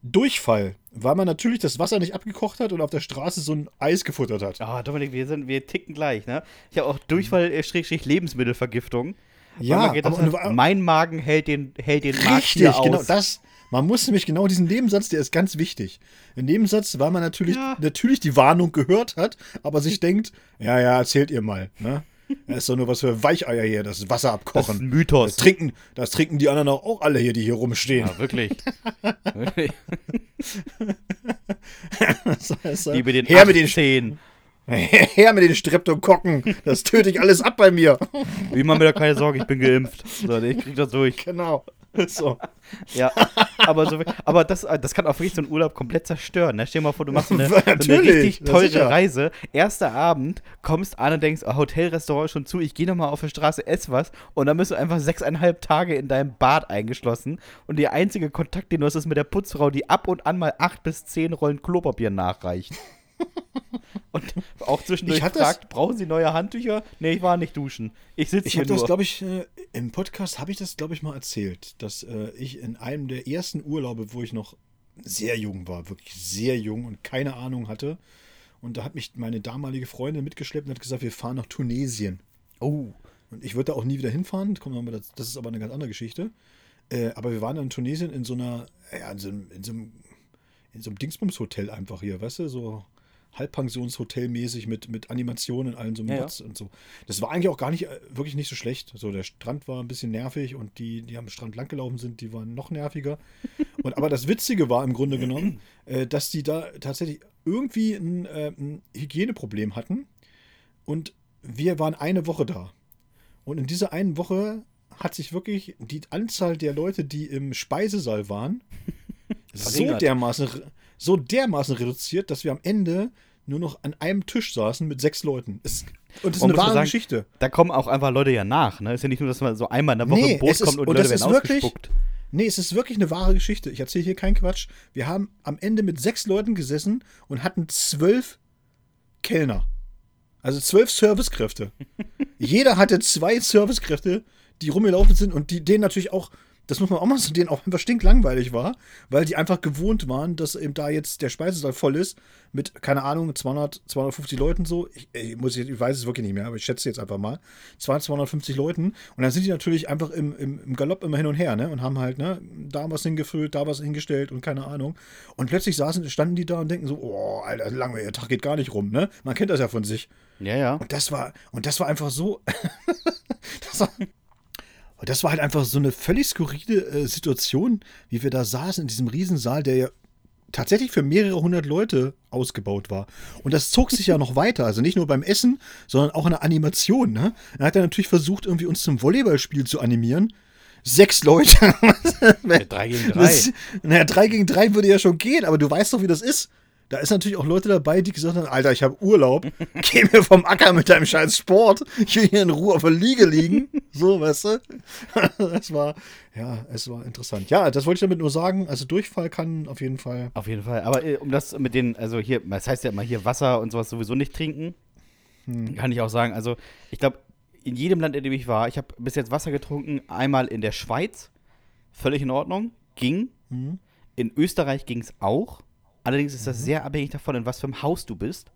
Durchfall, weil man natürlich das Wasser nicht abgekocht hat und auf der Straße so ein Eis gefuttert hat.
Ah, Dominik, wir, sind, wir ticken gleich, ne? Ich habe auch Durchfall, äh, Schrägstrich Lebensmittelvergiftung.
Ja,
aber, hat, mein Magen hält den, hält den Richtig,
genau aus. genau das. Man muss nämlich genau diesen Nebensatz, der ist ganz wichtig. Ein Nebensatz, weil man natürlich, ja. natürlich die Warnung gehört hat, aber sich denkt, ja, ja, erzählt ihr mal. Ne? Das ist doch nur was für Weicheier hier, das Wasser abkochen. Das ist
ein Mythos.
Das trinken, das trinken die anderen auch alle hier, die hier rumstehen.
Ja, wirklich. wirklich. das heißt, mit den her mit den Zehen.
Her mit den Streptokokken. Das töte ich alles ab bei mir.
Wie man mir da keine Sorge, ich bin geimpft. So, ich krieg das durch.
Genau. So.
Ja, aber, so, aber das, das kann auch wirklich so einen Urlaub komplett zerstören. Ne? Stell dir mal vor, du machst eine, so eine richtig teure Reise. Erster Abend, kommst an und denkst, oh, Hotelrestaurant schon zu, ich gehe nochmal auf die Straße, ess was. Und dann bist du einfach sechseinhalb Tage in deinem Bad eingeschlossen. Und der einzige Kontakt, den du hast, ist mit der Putzfrau, die ab und an mal acht bis zehn Rollen Klopapier nachreicht. Und auch zwischendurch fragt, brauchen Sie neue Handtücher? Nee, ich war nicht duschen. Ich sitze hier
Ich habe das, glaube ich, äh, im Podcast habe ich das, glaube ich, mal erzählt, dass äh, ich in einem der ersten Urlaube, wo ich noch sehr jung war, wirklich sehr jung und keine Ahnung hatte, und da hat mich meine damalige Freundin mitgeschleppt und hat gesagt, wir fahren nach Tunesien.
Oh.
Und ich würde da auch nie wieder hinfahren. Das ist aber eine ganz andere Geschichte. Äh, aber wir waren in Tunesien in so einer, ja, in so einem, in so einem, in so einem Dingsbums-Hotel einfach hier, weißt du, so Halbpensionshotel-mäßig mit, mit Animationen in allen so ja, Mods ja. und so. Das war eigentlich auch gar nicht, äh, wirklich nicht so schlecht. So, der Strand war ein bisschen nervig und die, die am Strand langgelaufen sind, die waren noch nerviger. und, aber das Witzige war im Grunde genommen, äh, dass die da tatsächlich irgendwie ein, äh, ein Hygieneproblem hatten und wir waren eine Woche da. Und in dieser einen Woche hat sich wirklich die Anzahl der Leute, die im Speisesaal waren, so dermaßen, so dermaßen reduziert, dass wir am Ende nur noch an einem Tisch saßen mit sechs Leuten. Es, und das ist eine wahre sagen, Geschichte.
Da kommen auch einfach Leute ja nach. Ne? Ist ja nicht nur, dass man so einmal in der Woche nee, im Boot kommt und, und Leute werden wirklich, ausgespuckt.
Nee, es ist wirklich eine wahre Geschichte. Ich erzähle hier keinen Quatsch. Wir haben am Ende mit sechs Leuten gesessen und hatten zwölf Kellner. Also zwölf Servicekräfte. Jeder hatte zwei Servicekräfte, die rumgelaufen sind und die denen natürlich auch das muss man auch mal so, denen auch einfach stinklangweilig war, weil die einfach gewohnt waren, dass eben da jetzt der Speisesaal voll ist mit, keine Ahnung, 200, 250 Leuten so. Ich, ich, muss, ich weiß es wirklich nicht mehr, aber ich schätze jetzt einfach mal. 200, 250 Leuten. Und dann sind die natürlich einfach im, im, im Galopp immer hin und her, ne? Und haben halt, ne, da was hingefüllt, da was hingestellt und keine Ahnung. Und plötzlich saßen, standen die da und denken so, oh, Alter, langweiliger Tag geht gar nicht rum, ne? Man kennt das ja von sich.
Ja, ja.
Und das war, und das war einfach so. das war, und das war halt einfach so eine völlig skurrile äh, Situation, wie wir da saßen in diesem Riesensaal, der ja tatsächlich für mehrere hundert Leute ausgebaut war. Und das zog sich ja noch weiter. Also nicht nur beim Essen, sondern auch in der Animation. Ne? Er hat dann natürlich versucht, irgendwie uns zum Volleyballspiel zu animieren. Sechs Leute.
ja, drei gegen drei. Das,
naja, drei gegen drei würde ja schon gehen, aber du weißt doch, wie das ist. Da ist natürlich auch Leute dabei, die gesagt haben, Alter, ich habe Urlaub, geh mir vom Acker mit deinem scheiß Sport, ich will hier in Ruhe auf der Liege liegen. So, weißt du? Das war, ja, es war interessant. Ja, das wollte ich damit nur sagen. Also Durchfall kann auf jeden Fall.
Auf jeden Fall. Aber äh, um das mit den, also hier, das heißt ja immer hier Wasser und sowas sowieso nicht trinken, hm. kann ich auch sagen. Also ich glaube, in jedem Land, in dem ich war, ich habe bis jetzt Wasser getrunken, einmal in der Schweiz, völlig in Ordnung, ging. Hm. In Österreich ging es auch. Allerdings ist das mhm. sehr abhängig davon, in was für einem Haus du bist.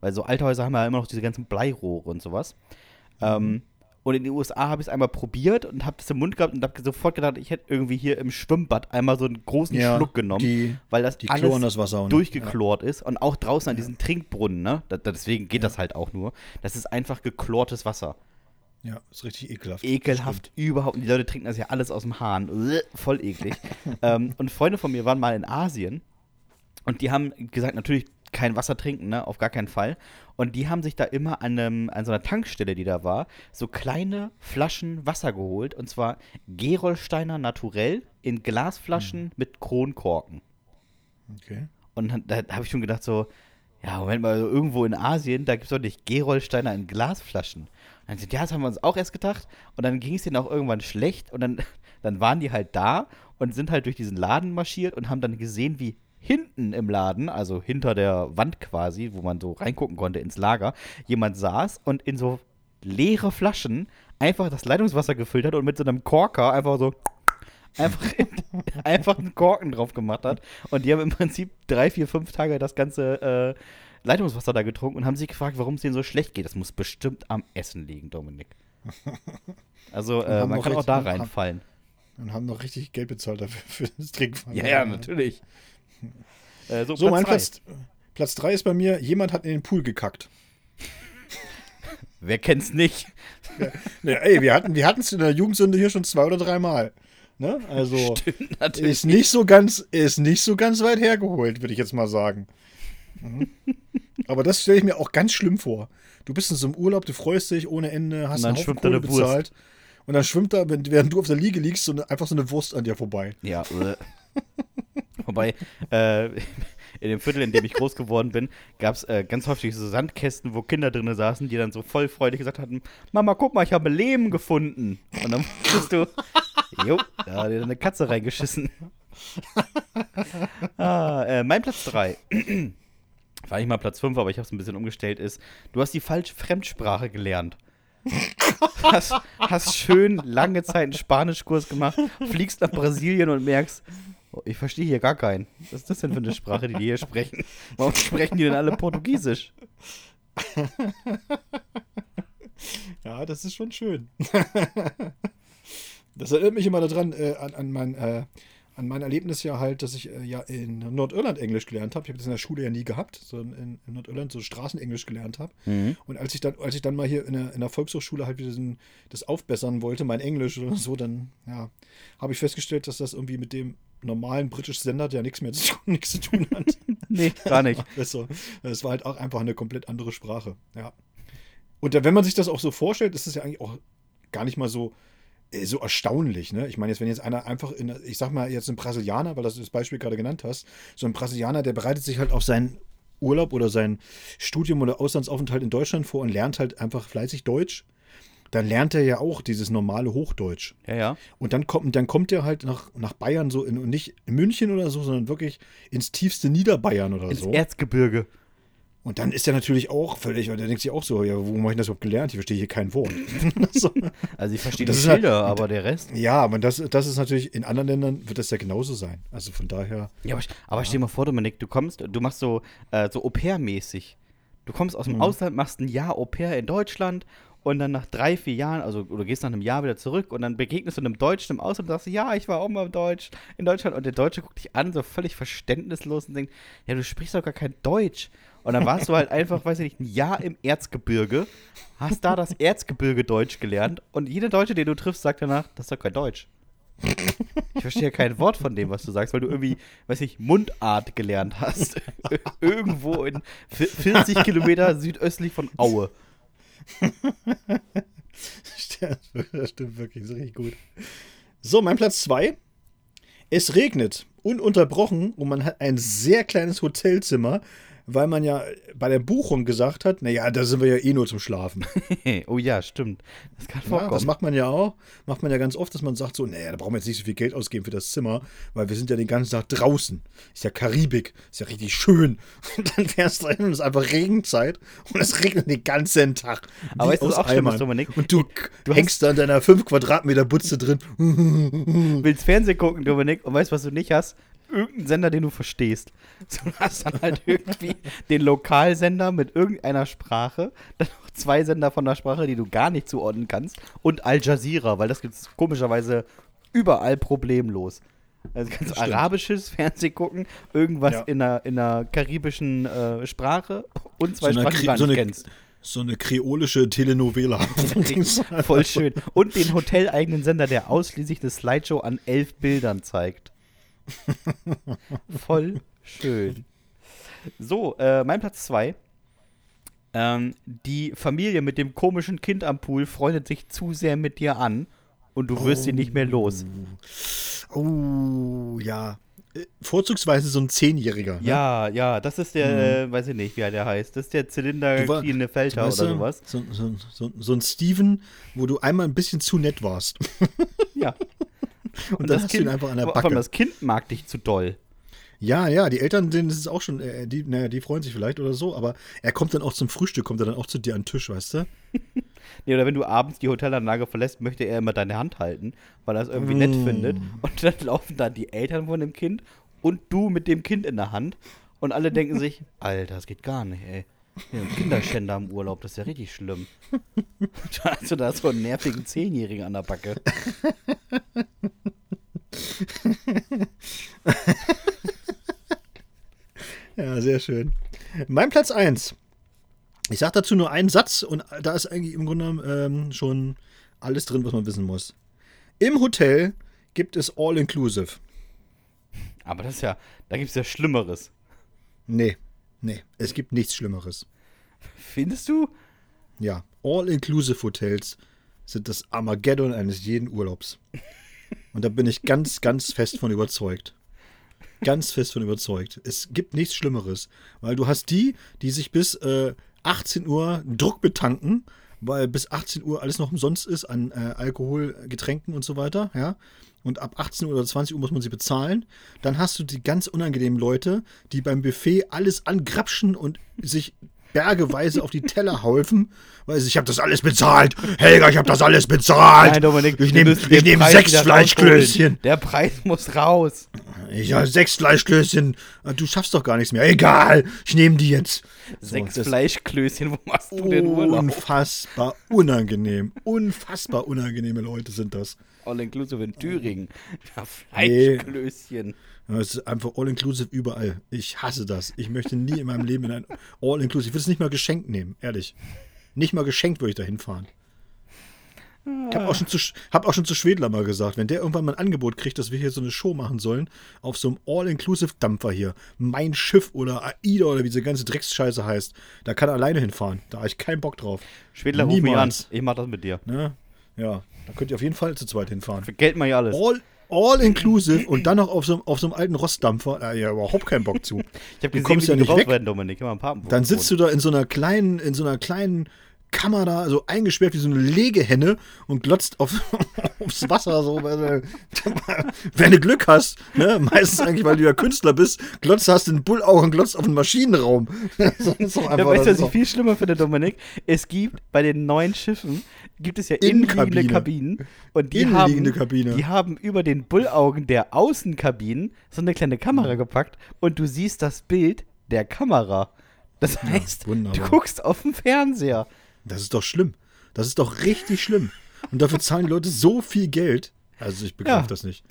Weil so alte Häuser haben ja immer noch diese ganzen Bleirohre und sowas. Mhm. Ähm, und in den USA habe ich es einmal probiert und habe es im Mund gehabt und habe sofort gedacht, ich hätte irgendwie hier im Schwimmbad einmal so einen großen ja, Schluck genommen,
die,
weil das
die
alles
das Wasser,
durchgeklort ja. ist und auch draußen an diesen Trinkbrunnen, ne? Da, deswegen geht ja. das halt auch nur. Das ist einfach geklortes Wasser.
Ja, ist richtig ekelhaft.
Ekelhaft überhaupt. Und die Leute trinken das ja alles aus dem Hahn. Voll eklig. ähm, und Freunde von mir waren mal in Asien und die haben gesagt, natürlich kein Wasser trinken, ne? Auf gar keinen Fall. Und die haben sich da immer an, einem, an so einer Tankstelle, die da war, so kleine Flaschen Wasser geholt. Und zwar Gerolsteiner Naturell in Glasflaschen mhm. mit Kronkorken. Okay. Und da habe ich schon gedacht, so, ja, Moment mal, also irgendwo in Asien, da gibt es doch nicht Gerolsteiner in Glasflaschen. Und dann sind, ja, das haben wir uns auch erst gedacht. Und dann ging es denen auch irgendwann schlecht. Und dann, dann waren die halt da und sind halt durch diesen Laden marschiert und haben dann gesehen, wie hinten im Laden, also hinter der Wand quasi, wo man so reingucken konnte ins Lager, jemand saß und in so leere Flaschen einfach das Leitungswasser gefüllt hat und mit so einem Korker einfach so einfach, einfach einen Korken drauf gemacht hat. Und die haben im Prinzip drei, vier, fünf Tage das ganze äh, Leitungswasser da getrunken und haben sich gefragt, warum es denen so schlecht geht. Das muss bestimmt am Essen liegen, Dominik. Also äh, man kann auch da reinfallen.
Und haben noch richtig Geld bezahlt dafür für das Trinkfall.
Ja, ja, natürlich.
Äh, so, so Platz mein drei. Platz, Platz 3 ist bei mir, jemand hat in den Pool gekackt.
Wer kennt's nicht?
Ja, ja, ey, wir hatten wir es in der Jugendsünde hier schon zwei oder dreimal. Ne? Also Stimmt, ist nicht so ganz ist nicht so ganz weit hergeholt, würde ich jetzt mal sagen. Mhm. Aber das stelle ich mir auch ganz schlimm vor. Du bist in so einem Urlaub, du freust dich ohne Ende, hast einen Haufen Kohle bezahlt. Wurst. Und dann schwimmt da, während du auf der Liege liegst, so eine, einfach so eine Wurst an dir vorbei.
Ja, äh. Wobei, äh, in dem Viertel, in dem ich groß geworden bin, gab es äh, ganz häufig so Sandkästen, wo Kinder drin saßen, die dann so voll freudig gesagt hatten: Mama, guck mal, ich habe Lehm gefunden. Und dann wusstest du, jo, da hat dir eine Katze reingeschissen. ah, äh, mein Platz 3. War nicht mal Platz 5, aber ich habe es ein bisschen umgestellt, ist, du hast die falsche Fremdsprache gelernt. hast, hast schön lange Zeit einen Spanischkurs gemacht, fliegst nach Brasilien und merkst, ich verstehe hier gar keinen. Was ist das denn für eine Sprache, die die hier sprechen? Warum sprechen die denn alle Portugiesisch?
Ja, das ist schon schön. Das erinnert mich immer daran, äh, an, an mein äh, an mein Erlebnis ja halt, dass ich äh, ja in Nordirland Englisch gelernt habe. Ich habe das in der Schule ja nie gehabt, sondern in, in Nordirland so Straßenenglisch gelernt habe. Mhm. Und als ich dann, als ich dann mal hier in der, in der Volkshochschule halt wieder diesen, das aufbessern wollte, mein Englisch oder so, dann ja, habe ich festgestellt, dass das irgendwie mit dem normalen britischen Sender ja nichts mehr zu tun, nichts zu tun hat.
nee, gar nicht.
Also, es war halt auch einfach eine komplett andere Sprache. Ja. Und wenn man sich das auch so vorstellt, ist es ja eigentlich auch gar nicht mal so äh, so erstaunlich, ne? Ich meine, jetzt, wenn jetzt einer einfach in, ich sag mal, jetzt ein Brasilianer, weil du das Beispiel gerade genannt hast, so ein Brasilianer, der bereitet sich halt auf seinen Urlaub oder sein Studium oder Auslandsaufenthalt in Deutschland vor und lernt halt einfach fleißig Deutsch, dann lernt er ja auch dieses normale Hochdeutsch.
Ja, ja.
Und dann kommt, dann kommt er halt nach, nach Bayern so, in, nicht in München oder so, sondern wirklich ins tiefste Niederbayern oder
ins
so.
Erzgebirge.
Und dann ist er natürlich auch völlig, der denkt sich auch so, ja, wo habe ich das überhaupt gelernt? Ich verstehe hier kein Wort.
also ich verstehe das Schilder, halt, aber der Rest.
Ja, aber das, das ist natürlich, in anderen Ländern wird das ja genauso sein. Also von daher.
Ja, aber, aber ja. stell dir mal vor, Dominik, du kommst, du machst so, äh, so Au-pair-mäßig. Du kommst aus dem mhm. Ausland, machst ein Jahr Au-pair in Deutschland und dann nach drei, vier Jahren, also oder gehst nach einem Jahr wieder zurück und dann begegnest du einem Deutschen im Ausland und sagst, ja, ich war auch mal Deutsch, in Deutschland und der Deutsche guckt dich an, so völlig verständnislos und denkt, ja, du sprichst doch gar kein Deutsch. Und dann warst du halt einfach, weiß ich nicht, ein Jahr im Erzgebirge, hast da das Erzgebirge Deutsch gelernt und jeder Deutsche, den du triffst, sagt danach, das ist doch kein Deutsch. Ich verstehe kein Wort von dem, was du sagst, weil du irgendwie, weiß ich, Mundart gelernt hast. Irgendwo in 40 Kilometer südöstlich von Aue.
das stimmt wirklich, so richtig gut. So, mein Platz 2. Es regnet ununterbrochen und man hat ein sehr kleines Hotelzimmer weil man ja bei der Buchung gesagt hat, naja, da sind wir ja eh nur zum Schlafen.
oh ja, stimmt.
Das kann vorkommen. Ja, das macht man ja auch. Macht man ja ganz oft, dass man sagt so, naja, da brauchen wir jetzt nicht so viel Geld ausgeben für das Zimmer, weil wir sind ja den ganzen Tag draußen. Ist ja Karibik, ist ja richtig schön. Und dann fährst du hin und es ist einfach Regenzeit und es regnet den ganzen Tag.
Aber weißt du, was auch schlimm ist, Dominik?
Und du, du hängst da in deiner 5 Quadratmeter Butze drin.
Willst Fernsehen gucken, Dominik, und weißt, was du nicht hast? Irgendeinen Sender, den du verstehst. Du hast dann halt irgendwie den Lokalsender mit irgendeiner Sprache, dann noch zwei Sender von der Sprache, die du gar nicht zuordnen kannst und Al Jazeera, weil das gibt es komischerweise überall problemlos. Also kannst arabisches Fernsehen gucken, irgendwas ja. in, einer, in einer karibischen äh, Sprache und zwei so Sprachen, die du so nicht eine, kennst.
So eine kreolische Telenovela.
Voll schön. Und den hoteleigenen Sender, der ausschließlich eine Slideshow an elf Bildern zeigt. Voll schön. So, äh, mein Platz 2. Ähm, die Familie mit dem komischen Kind am Pool freundet sich zu sehr mit dir an und du wirst oh. sie nicht mehr los.
Oh, ja. Äh, vorzugsweise so ein Zehnjähriger.
Ne? Ja, ja, das ist der, mhm. äh, weiß ich nicht, wie der heißt. Das ist der Zylinderkliene Felter oder sowas.
So, so, so, so, ein Steven, wo du einmal ein bisschen zu nett warst.
ja.
Und, und das Kind einfach an der Backe.
das Kind mag dich zu doll.
Ja, ja, die Eltern, denen ist es auch schon, äh, die, naja, die freuen sich vielleicht oder so, aber er kommt dann auch zum Frühstück, kommt er dann auch zu dir an den Tisch, weißt du?
nee, oder wenn du abends die Hotelanlage verlässt, möchte er immer deine Hand halten, weil er es irgendwie mm. nett findet. Und dann laufen da die Eltern von dem Kind und du mit dem Kind in der Hand. Und alle denken sich, Alter, das geht gar nicht, ey. Kinderschänder im Urlaub, das ist ja richtig schlimm. Da hast du da so einen nervigen Zehnjährigen an der Backe.
ja, sehr schön. Mein Platz 1. Ich sage dazu nur einen Satz und da ist eigentlich im Grunde ähm, schon alles drin, was man wissen muss. Im Hotel gibt es All-Inclusive.
Aber das ist ja, da gibt es ja Schlimmeres.
Nee, nee, es gibt nichts Schlimmeres.
Findest du?
Ja, All-Inclusive Hotels sind das Armageddon eines jeden Urlaubs. Und da bin ich ganz, ganz fest von überzeugt. Ganz fest von überzeugt. Es gibt nichts Schlimmeres. Weil du hast die, die sich bis äh, 18 Uhr Druck betanken, weil bis 18 Uhr alles noch umsonst ist an äh, Alkohol, Getränken und so weiter, ja. Und ab 18 Uhr oder 20 Uhr muss man sie bezahlen. Dann hast du die ganz unangenehmen Leute, die beim Buffet alles angrapschen und sich bergeweise auf die Teller häufen, weil ich habe das alles bezahlt. Helga, ich habe das alles bezahlt. Nein, Dominik, ich nehme nehm sechs Fleischklößchen.
Der Preis muss raus.
Ich habe sechs Fleischklößchen. Du schaffst doch gar nichts mehr. Egal, ich nehme die jetzt.
Sechs so, Fleischklößchen, wo machst du den
Urlaub? Unfassbar unangenehm. Unfassbar unangenehme Leute sind das.
All inclusive in Thüringen. Ja, Fleischklößchen. Nee.
Es ist einfach all-inclusive überall. Ich hasse das. Ich möchte nie in meinem Leben in ein all-inclusive. Ich würde es nicht mal geschenkt nehmen, ehrlich. Nicht mal geschenkt würde ich da hinfahren. Ich habe auch, schon zu, hab auch schon zu Schwedler mal gesagt, wenn der irgendwann mal ein Angebot kriegt, dass wir hier so eine Show machen sollen, auf so einem All-Inclusive-Dampfer hier, mein Schiff oder AIDA oder wie diese ganze Drecksscheiße heißt, da kann er alleine hinfahren. Da habe ich keinen Bock drauf.
Schwedler, ruf mich an. Ich mach das mit dir.
Ne? Ja, da könnt ihr auf jeden Fall zu zweit hinfahren.
Für Geld mal ja alles.
All, all inclusive und dann noch auf so, auf so einem alten Rostdampfer. Da ja überhaupt keinen Bock zu.
Ich habe gesehen, kommst ja nicht weg. Werden, Dominik.
Dann sitzt du da in so einer kleinen, in so einer kleinen Kammer da, so eingesperrt wie so eine Legehenne und glotzt auf, aufs Wasser, so, wenn du Glück hast, ne? meistens eigentlich, weil du ja Künstler bist, glotzt hast den Bullauge und glotzt auf den Maschinenraum.
das ist doch ja, weißt du, was ich viel schlimmer finde, Dominik? Es gibt bei den neuen Schiffen, gibt es ja innenliegende Kabinen und die haben,
Kabine.
die haben über den Bullaugen der Außenkabinen so eine kleine Kamera gepackt und du siehst das Bild der Kamera. Das heißt, ja, du guckst auf den Fernseher.
Das ist doch schlimm. Das ist doch richtig schlimm. Und dafür zahlen die Leute so viel Geld. Also ich begreife ja. das nicht.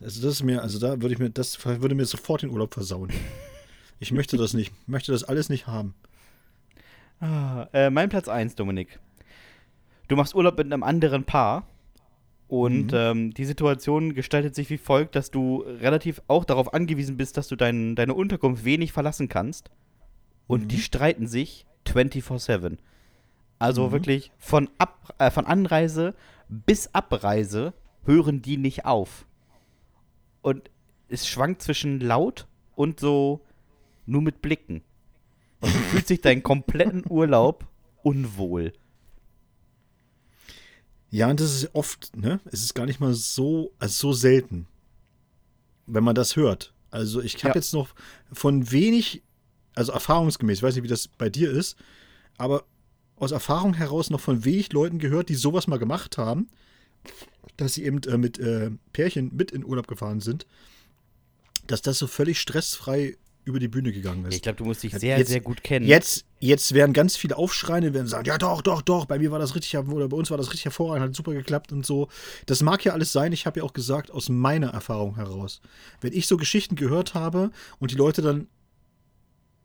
Also das ist mir, also da würde ich mir, das würde mir sofort den Urlaub versauen. Ich möchte das nicht. Ich möchte das alles nicht haben.
Ah, äh, mein Platz 1, Dominik. Du machst Urlaub mit einem anderen Paar. Und mhm. ähm, die Situation gestaltet sich wie folgt, dass du relativ auch darauf angewiesen bist, dass du dein, deine Unterkunft wenig verlassen kannst. Und mhm. die streiten sich 24-7. Also mhm. wirklich von, Ab äh, von Anreise bis Abreise hören die nicht auf. Und es schwankt zwischen laut und so nur mit Blicken. Und du fühlst dich deinen kompletten Urlaub unwohl.
Ja, und das ist oft, ne? Es ist gar nicht mal so, also so selten, wenn man das hört. Also ich habe ja. jetzt noch von wenig also erfahrungsgemäß, ich weiß nicht, wie das bei dir ist, aber aus Erfahrung heraus noch von wenig Leuten gehört, die sowas mal gemacht haben, dass sie eben äh, mit äh, Pärchen mit in Urlaub gefahren sind, dass das so völlig stressfrei über die Bühne gegangen ist.
Ich glaube, du musst dich sehr, jetzt, sehr gut kennen.
Jetzt, jetzt werden ganz viele aufschreien, werden sagen, ja doch, doch, doch, bei mir war das richtig, oder bei uns war das richtig hervorragend, hat super geklappt und so. Das mag ja alles sein, ich habe ja auch gesagt, aus meiner Erfahrung heraus. Wenn ich so Geschichten gehört habe und die Leute dann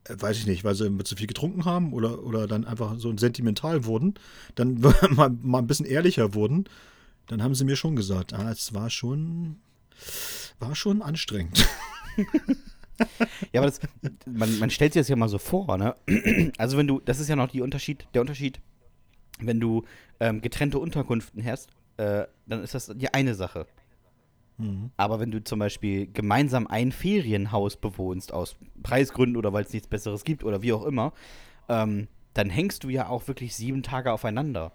weiß ich nicht, weil sie zu viel getrunken haben oder, oder dann einfach so sentimental wurden, dann mal, mal ein bisschen ehrlicher wurden, dann haben sie mir schon gesagt, ah, es war schon, war schon anstrengend.
ja, aber das, man, man stellt sich das ja mal so vor, ne? Also wenn du, das ist ja noch die Unterschied, der Unterschied, wenn du ähm, getrennte Unterkünften hast, äh, dann ist das die eine Sache. Mhm. Aber wenn du zum Beispiel gemeinsam ein Ferienhaus bewohnst, aus Preisgründen oder weil es nichts Besseres gibt oder wie auch immer, ähm, dann hängst du ja auch wirklich sieben Tage aufeinander.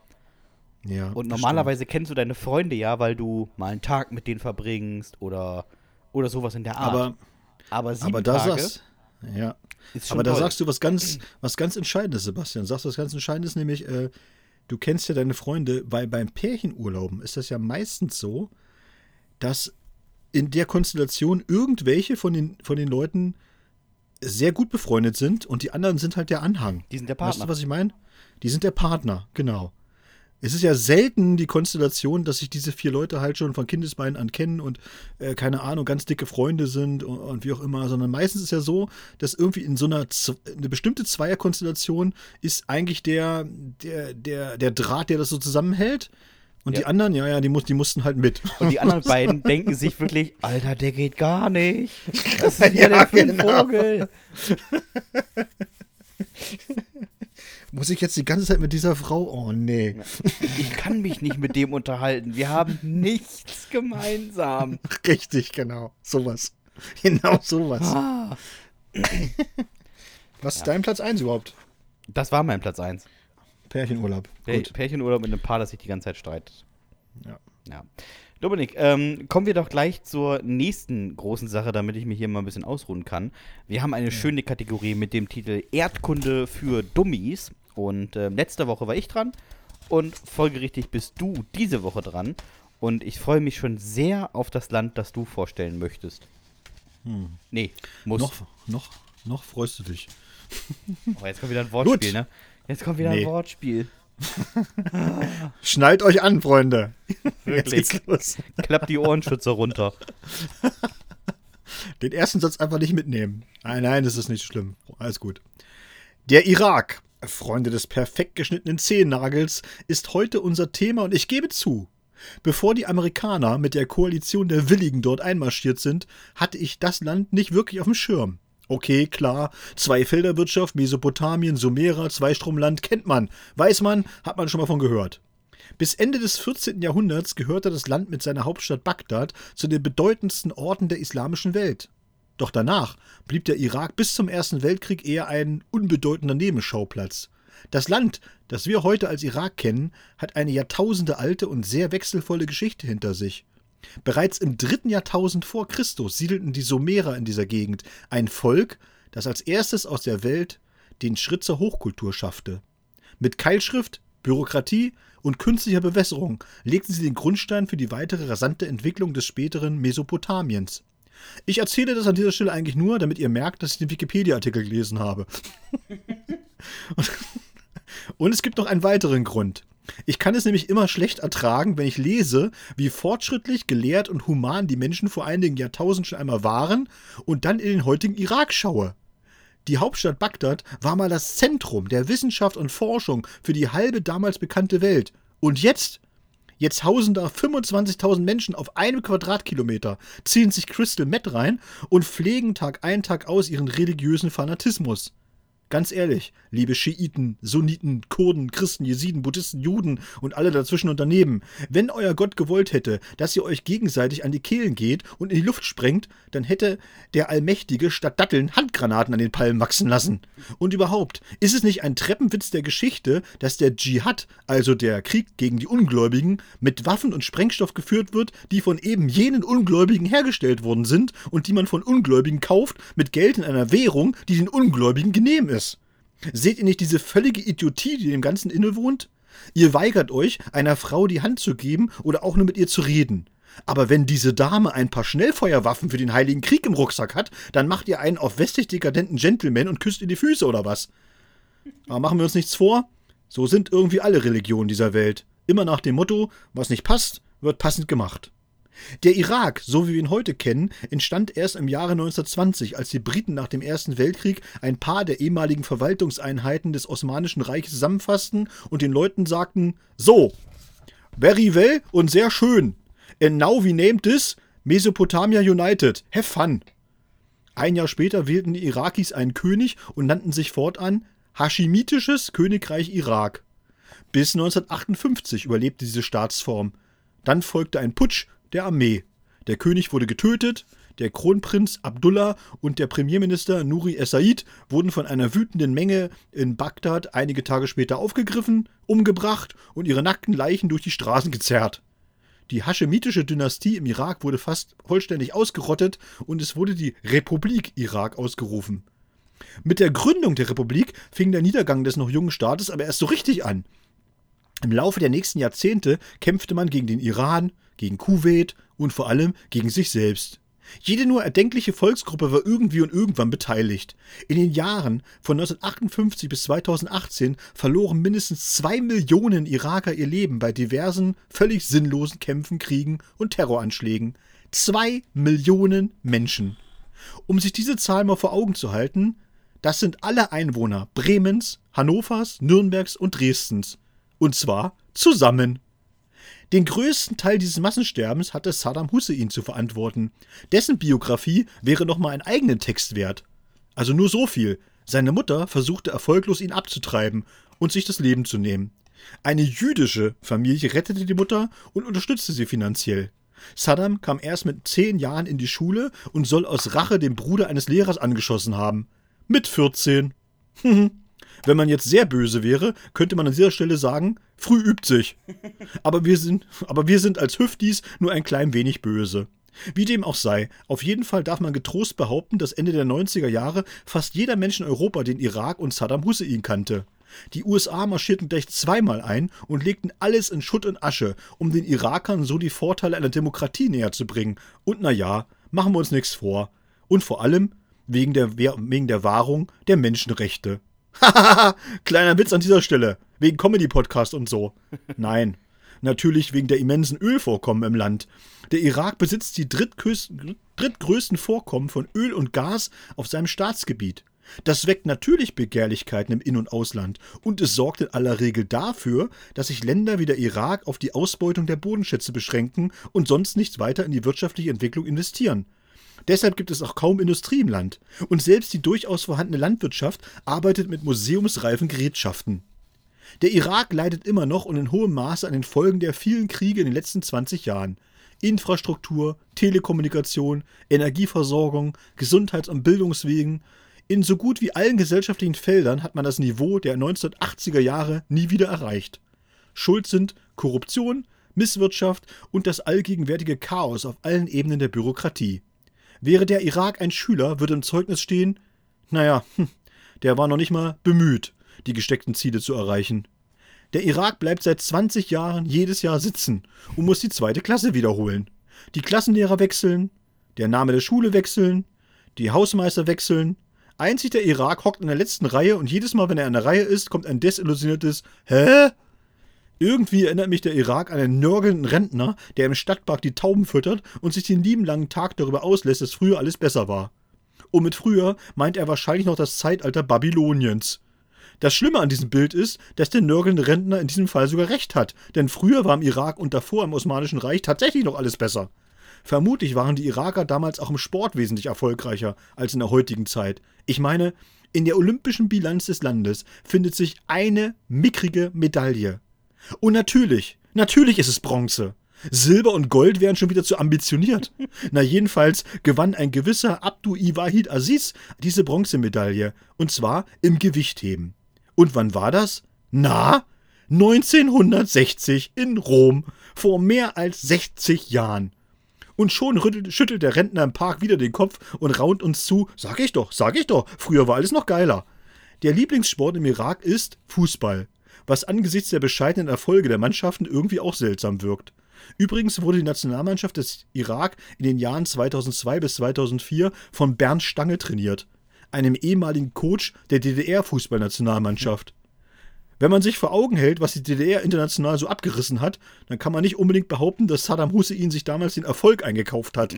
Ja. Und normalerweise kennst du deine Freunde ja, weil du mal einen Tag mit denen verbringst oder, oder sowas in der Art.
Aber, aber, sieben aber da Tage sagst, ja. aber da sagst du was ganz, was ganz Entscheidendes, Sebastian. Sagst du was ganz Entscheidendes, nämlich, äh, du kennst ja deine Freunde, weil beim Pärchenurlauben ist das ja meistens so, dass in der Konstellation irgendwelche von den, von den Leuten sehr gut befreundet sind und die anderen sind halt der Anhang.
Die sind der Partner.
Weißt du, was ich meine? Die sind der Partner, genau. Es ist ja selten die Konstellation, dass sich diese vier Leute halt schon von Kindesbeinen an kennen und äh, keine Ahnung, ganz dicke Freunde sind und, und, wie auch immer, sondern meistens ist ja so, dass irgendwie in so einer eine bestimmte Zweierkonstellation ist eigentlich der, der, der, der Draht, der das so zusammenhält. Und ja. die anderen, ja, ja, die, muss, die mussten halt mit.
Und die anderen beiden denken sich wirklich, Alter, der geht gar nicht. Das ist ja, der genau. Vogel.
Muss ich jetzt die ganze Zeit mit dieser Frau? Oh nee.
Ich kann mich nicht mit dem unterhalten. Wir haben nichts gemeinsam.
Richtig, genau. Sowas. Genau sowas. Ah. Was ist ja. dein Platz 1 überhaupt?
Das war mein Platz 1.
Pärchenurlaub.
Pär Pärchenurlaub mit einem Paar, das sich die ganze Zeit streitet.
Ja.
Ja. Dominik, ähm, kommen wir doch gleich zur nächsten großen Sache, damit ich mich hier mal ein bisschen ausruhen kann. Wir haben eine schöne Kategorie mit dem Titel Erdkunde für Dummies. Und äh, letzte Woche war ich dran. Und folgerichtig bist du diese Woche dran. Und ich freue mich schon sehr auf das Land, das du vorstellen möchtest.
Hm.
Nee, muss.
Noch, noch, noch freust du dich.
Oh, jetzt kommt wieder ein Wortspiel, Gut. ne? Jetzt kommt wieder nee. ein Wortspiel.
Schnallt euch an, Freunde.
Wirklich. Klappt die Ohrenschützer runter.
Den ersten Satz einfach nicht mitnehmen. Nein, nein, das ist nicht schlimm. Alles gut. Der Irak, Freunde des perfekt geschnittenen Zehennagels, ist heute unser Thema und ich gebe zu, Bevor die Amerikaner mit der Koalition der Willigen dort einmarschiert sind, hatte ich das Land nicht wirklich auf dem Schirm. Okay, klar, Zweifelderwirtschaft, Mesopotamien, Sumerer, Zweistromland kennt man, weiß man, hat man schon mal von gehört. Bis Ende des 14. Jahrhunderts gehörte das Land mit seiner Hauptstadt Bagdad zu den bedeutendsten Orten der islamischen Welt. Doch danach blieb der Irak bis zum Ersten Weltkrieg eher ein unbedeutender Nebenschauplatz. Das Land, das wir heute als Irak kennen, hat eine jahrtausendealte und sehr wechselvolle Geschichte hinter sich. Bereits im dritten Jahrtausend vor Christus siedelten die Sumerer in dieser Gegend, ein Volk, das als erstes aus der Welt den Schritt zur Hochkultur schaffte. Mit Keilschrift, Bürokratie und künstlicher Bewässerung legten sie den Grundstein für die weitere rasante Entwicklung des späteren Mesopotamiens. Ich erzähle das an dieser Stelle eigentlich nur, damit ihr merkt, dass ich den Wikipedia-Artikel gelesen habe. und es gibt noch einen weiteren Grund. Ich kann es nämlich immer schlecht ertragen, wenn ich lese, wie fortschrittlich, gelehrt und human die Menschen vor einigen Jahrtausenden schon einmal waren und dann in den heutigen Irak schaue. Die Hauptstadt Bagdad war mal das Zentrum der Wissenschaft und Forschung für die halbe damals bekannte Welt. Und jetzt? Jetzt hausen da 25.000 Menschen auf einem Quadratkilometer, ziehen sich Crystal Meth rein und pflegen Tag ein, Tag aus ihren religiösen Fanatismus. Ganz ehrlich, liebe Schiiten, Sunniten, Kurden, Christen, Jesiden, Buddhisten, Juden und alle dazwischen und daneben, wenn euer Gott gewollt hätte, dass ihr euch gegenseitig an die Kehlen geht und in die Luft sprengt, dann hätte der Allmächtige statt Datteln Handgranaten an den Palmen wachsen lassen. Und überhaupt, ist es nicht ein Treppenwitz der Geschichte, dass der Dschihad, also der Krieg gegen die Ungläubigen, mit Waffen und Sprengstoff geführt wird, die von eben jenen Ungläubigen hergestellt worden sind und die man von Ungläubigen kauft mit Geld in einer Währung, die den Ungläubigen genehm ist? Seht ihr nicht diese völlige Idiotie, die dem Ganzen innewohnt? Ihr weigert euch, einer Frau die Hand zu geben oder auch nur mit ihr zu reden. Aber wenn diese Dame ein paar Schnellfeuerwaffen für den Heiligen Krieg im Rucksack hat, dann macht ihr einen auf westlich dekadenten Gentleman und küsst ihr die Füße oder was? Aber machen wir uns nichts vor, so sind irgendwie alle Religionen dieser Welt. Immer nach dem Motto, was nicht passt, wird passend gemacht. Der Irak, so wie wir ihn heute kennen, entstand erst im Jahre 1920, als die Briten nach dem Ersten Weltkrieg ein paar der ehemaligen Verwaltungseinheiten des Osmanischen Reiches zusammenfassten und den Leuten sagten: So, very well und sehr schön. And now we named this Mesopotamia United. Have fun. Ein Jahr später wählten die Irakis einen König und nannten sich fortan Hashimitisches Königreich Irak. Bis 1958 überlebte diese Staatsform. Dann folgte ein Putsch der Armee. Der König wurde getötet, der Kronprinz Abdullah und der Premierminister Nuri es-Said wurden von einer wütenden Menge in Bagdad einige Tage später aufgegriffen, umgebracht und ihre nackten Leichen durch die Straßen gezerrt. Die haschemitische Dynastie im Irak wurde fast vollständig ausgerottet und es wurde die Republik Irak ausgerufen. Mit der Gründung der Republik fing der Niedergang des noch jungen Staates aber erst so richtig an. Im Laufe der nächsten Jahrzehnte kämpfte man gegen den Iran, gegen Kuwait und vor allem gegen sich selbst. Jede nur erdenkliche Volksgruppe war irgendwie und irgendwann beteiligt. In den Jahren von 1958 bis 2018 verloren mindestens zwei Millionen Iraker ihr Leben bei diversen, völlig sinnlosen Kämpfen, Kriegen und Terroranschlägen. Zwei Millionen Menschen. Um sich diese Zahl mal vor Augen zu halten, das sind alle Einwohner Bremens, Hannovers, Nürnbergs und Dresdens. Und zwar zusammen. Den größten Teil dieses Massensterbens hatte Saddam Hussein zu verantworten. Dessen Biografie wäre nochmal einen eigenen Text wert. Also nur so viel. Seine Mutter versuchte erfolglos ihn abzutreiben und sich das Leben zu nehmen. Eine jüdische Familie rettete die Mutter und unterstützte sie finanziell. Saddam kam erst mit zehn Jahren in die Schule und soll aus Rache den Bruder eines Lehrers angeschossen haben. Mit 14. Wenn man jetzt sehr böse wäre, könnte man an dieser Stelle sagen, früh übt sich. Aber wir sind, aber wir sind als Hüftis nur ein klein wenig böse. Wie dem auch sei, auf jeden Fall darf man getrost behaupten, dass Ende der 90er Jahre fast jeder Mensch in Europa den Irak und Saddam Hussein kannte. Die USA marschierten gleich zweimal ein und legten alles in Schutt und Asche, um den Irakern so die Vorteile einer Demokratie näher zu bringen. Und naja, machen wir uns nichts vor. Und vor allem wegen der, wegen der Wahrung der Menschenrechte. Kleiner Witz an dieser Stelle. Wegen Comedy-Podcast und so. Nein. Natürlich wegen der immensen Ölvorkommen im Land. Der Irak besitzt die drittgrößten Vorkommen von Öl und Gas auf seinem Staatsgebiet. Das weckt natürlich Begehrlichkeiten im In- und Ausland und es sorgt in aller Regel dafür, dass sich Länder wie der Irak auf die Ausbeutung der Bodenschätze beschränken und sonst nichts weiter in die wirtschaftliche Entwicklung investieren. Deshalb gibt es auch kaum Industrie im Land. Und selbst die durchaus vorhandene Landwirtschaft arbeitet mit museumsreifen Gerätschaften. Der Irak leidet immer noch und in hohem Maße an den Folgen der vielen Kriege in den letzten 20 Jahren. Infrastruktur, Telekommunikation, Energieversorgung, Gesundheits- und Bildungswegen. In so gut wie allen gesellschaftlichen Feldern hat man das Niveau der 1980er Jahre nie wieder erreicht. Schuld sind Korruption, Misswirtschaft und das allgegenwärtige Chaos auf allen Ebenen der Bürokratie. Wäre der Irak ein Schüler, würde im Zeugnis stehen, naja, hm, der war noch nicht mal bemüht, die gesteckten Ziele zu erreichen. Der Irak bleibt seit 20 Jahren jedes Jahr sitzen und muss die zweite Klasse wiederholen. Die Klassenlehrer wechseln, der Name der Schule wechseln, die Hausmeister wechseln. Einzig der Irak hockt in der letzten Reihe und jedes Mal, wenn er in der Reihe ist, kommt ein desillusioniertes Hä? Irgendwie erinnert mich der Irak an einen nörgelnden Rentner, der im Stadtpark die Tauben füttert und sich den lieben langen Tag darüber auslässt, dass früher alles besser war. Und mit früher meint er wahrscheinlich noch das Zeitalter Babyloniens. Das Schlimme an diesem Bild ist, dass der nörgelnde Rentner in diesem Fall sogar recht hat, denn früher war im Irak und davor im Osmanischen Reich tatsächlich noch alles besser. Vermutlich waren die Iraker damals auch im Sport wesentlich erfolgreicher als in der heutigen Zeit. Ich meine, in der olympischen Bilanz des Landes findet sich eine mickrige Medaille. Und natürlich, natürlich ist es Bronze. Silber und Gold wären schon wieder zu ambitioniert. Na, jedenfalls gewann ein gewisser Abdu Iwahid Aziz diese Bronzemedaille. Und zwar im Gewichtheben. Und wann war das? Na, 1960 in Rom. Vor mehr als 60 Jahren. Und schon rüttelt, schüttelt der Rentner im Park wieder den Kopf und raunt uns zu. Sag ich doch, sag ich doch, früher war alles noch geiler. Der Lieblingssport im Irak ist Fußball was angesichts der bescheidenen Erfolge der Mannschaften irgendwie auch seltsam wirkt. Übrigens wurde die Nationalmannschaft des Irak in den Jahren 2002 bis 2004 von Bernd Stange trainiert, einem ehemaligen Coach der DDR-Fußballnationalmannschaft. Wenn man sich vor Augen hält, was die DDR international so abgerissen hat, dann kann man nicht unbedingt behaupten, dass Saddam Hussein sich damals den Erfolg eingekauft hat.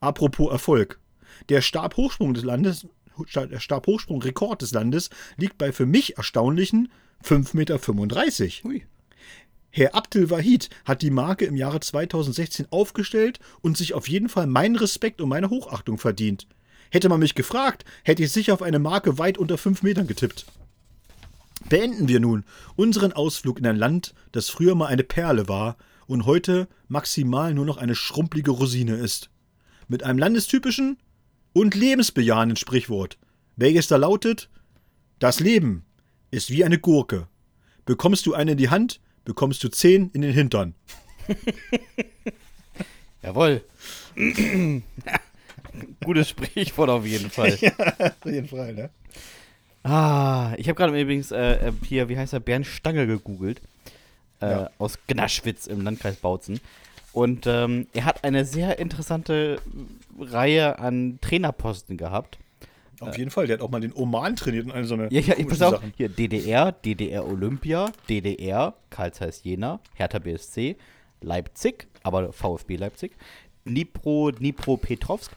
Apropos Erfolg. Der Stabhochsprung des Landes, der Stabhochsprung-Rekord des Landes liegt bei für mich erstaunlichen 5,35 Meter. Ui. Herr Abdel Wahid hat die Marke im Jahre 2016 aufgestellt und sich auf jeden Fall meinen Respekt und meine Hochachtung verdient. Hätte man mich gefragt, hätte ich sicher auf eine Marke weit unter 5 Metern getippt. Beenden wir nun unseren Ausflug in ein Land, das früher mal eine Perle war und heute maximal nur noch eine schrumpelige Rosine ist. Mit einem landestypischen und lebensbejahenden Sprichwort, welches da lautet: Das Leben ist wie eine Gurke. Bekommst du eine in die Hand, bekommst du zehn in den Hintern.
Jawohl. Gutes Sprichwort auf jeden Fall.
ja, auf jeden Fall, ne?
Ah, ich habe gerade übrigens äh, hier, wie heißt er, Bernd Stange gegoogelt. Äh, ja. Aus Gnaschwitz im Landkreis Bautzen. Und ähm, er hat eine sehr interessante Reihe an Trainerposten gehabt.
Auf jeden Fall, der hat auch mal den Oman trainiert und eine so eine.
Ja, ja, ich pass auf, hier DDR, DDR Olympia, DDR, Karl Zeiss Jena, Hertha BSC, Leipzig, aber VfB Leipzig, Dnipro, Dnipro Petrovsk,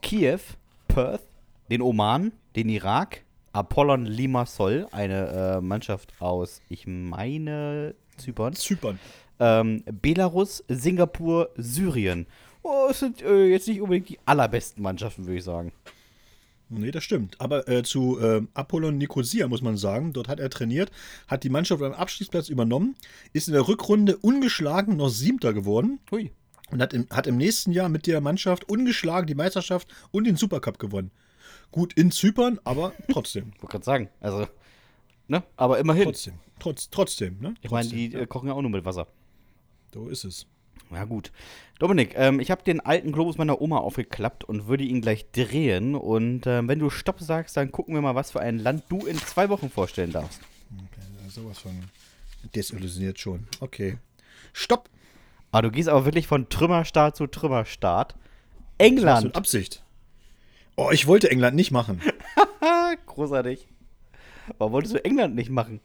Kiew, Perth, den Oman, den Irak, Apollon Limassol, eine äh, Mannschaft aus, ich meine, Zypern.
Zypern.
Ähm, Belarus, Singapur, Syrien. Oh, es sind äh, jetzt nicht unbedingt die allerbesten Mannschaften, würde ich sagen.
Nee, das stimmt. Aber äh, zu äh, Apollon Nicosia muss man sagen, dort hat er trainiert, hat die Mannschaft am Abstiegsplatz übernommen, ist in der Rückrunde ungeschlagen noch Siebter geworden. Hui. Und hat im, hat im nächsten Jahr mit der Mannschaft ungeschlagen die Meisterschaft und den Supercup gewonnen. Gut in Zypern, aber trotzdem.
ich wollte gerade sagen, also, ne? Aber immerhin.
Trotzdem, trotz, trotzdem, ne?
Ich meine, die äh, kochen ja auch nur mit Wasser.
So ist es.
Ja, gut. Dominik, ähm, ich habe den alten Globus meiner Oma aufgeklappt und würde ihn gleich drehen. Und ähm, wenn du Stopp sagst, dann gucken wir mal, was für ein Land du in zwei Wochen vorstellen darfst.
Okay, sowas von desillusioniert schon. Okay. Stopp!
Ah, du gehst aber wirklich von Trümmerstaat zu Trümmerstaat. England. Das
mit Absicht. Oh, ich wollte England nicht machen.
Großartig. Warum wolltest du England nicht machen?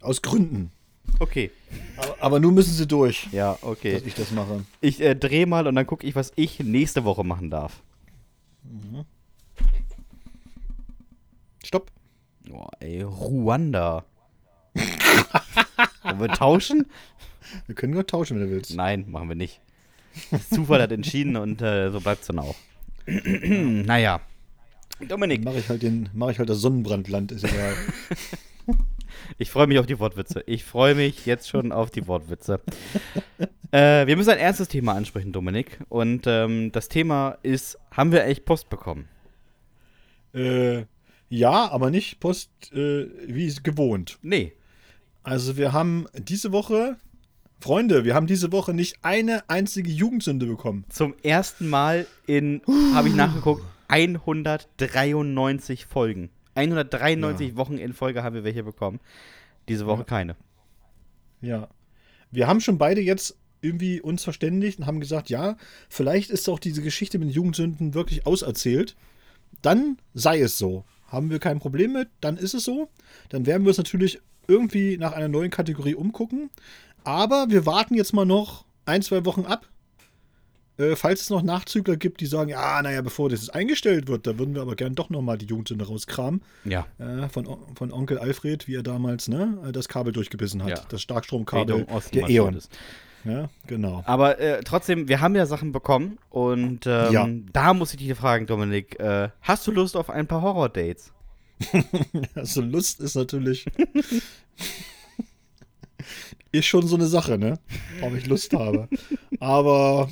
Aus Gründen.
Okay.
Aber, aber nun müssen sie durch.
Ja, okay.
Dass ich das mache.
Ich äh, drehe mal und dann gucke ich, was ich nächste Woche machen darf. Mhm.
Stopp.
Boah, ey, Ruanda. Wollen wir tauschen?
Wir können nur tauschen, wenn du willst.
Nein, machen wir nicht. Zufall hat entschieden und äh, so bleibt es dann auch. naja.
Dominik. Mache ich, halt mach ich halt das Sonnenbrandland, ist egal.
Ich freue mich auf die Wortwitze. Ich freue mich jetzt schon auf die Wortwitze. äh, wir müssen ein ernstes Thema ansprechen, Dominik. Und ähm, das Thema ist: Haben wir eigentlich Post bekommen?
Äh, ja, aber nicht Post äh, wie gewohnt.
Nee.
Also, wir haben diese Woche, Freunde, wir haben diese Woche nicht eine einzige Jugendsünde bekommen.
Zum ersten Mal in, habe ich nachgeguckt, 193 Folgen. 193 ja. Wochen in Folge haben wir welche bekommen. Diese Woche ja. keine.
Ja. Wir haben schon beide jetzt irgendwie uns verständigt und haben gesagt, ja, vielleicht ist auch diese Geschichte mit den Jugendsünden wirklich auserzählt. Dann sei es so. Haben wir kein Problem mit, dann ist es so. Dann werden wir uns natürlich irgendwie nach einer neuen Kategorie umgucken. Aber wir warten jetzt mal noch ein, zwei Wochen ab, äh, falls es noch Nachzügler gibt, die sagen, ja, naja, bevor das eingestellt wird, da würden wir aber gern doch nochmal die Jugendsünde rauskramen.
Ja.
Äh, von, von Onkel Alfred, wie er damals ne, das Kabel durchgebissen hat. Ja. Das Starkstromkabel der E.ON. Ja, genau.
Aber äh, trotzdem, wir haben ja Sachen bekommen und ähm, ja. da muss ich dich fragen, Dominik, äh, hast du Lust auf ein paar Horror-Dates?
also Lust ist natürlich ist schon so eine Sache, ne? Ob ich Lust habe. Aber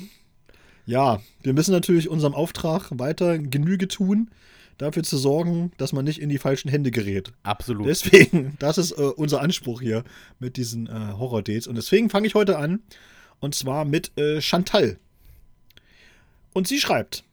ja, wir müssen natürlich unserem Auftrag weiter Genüge tun, dafür zu sorgen, dass man nicht in die falschen Hände gerät.
Absolut.
Deswegen, das ist äh, unser Anspruch hier mit diesen äh, Horror-Dates. Und deswegen fange ich heute an. Und zwar mit äh, Chantal. Und sie schreibt: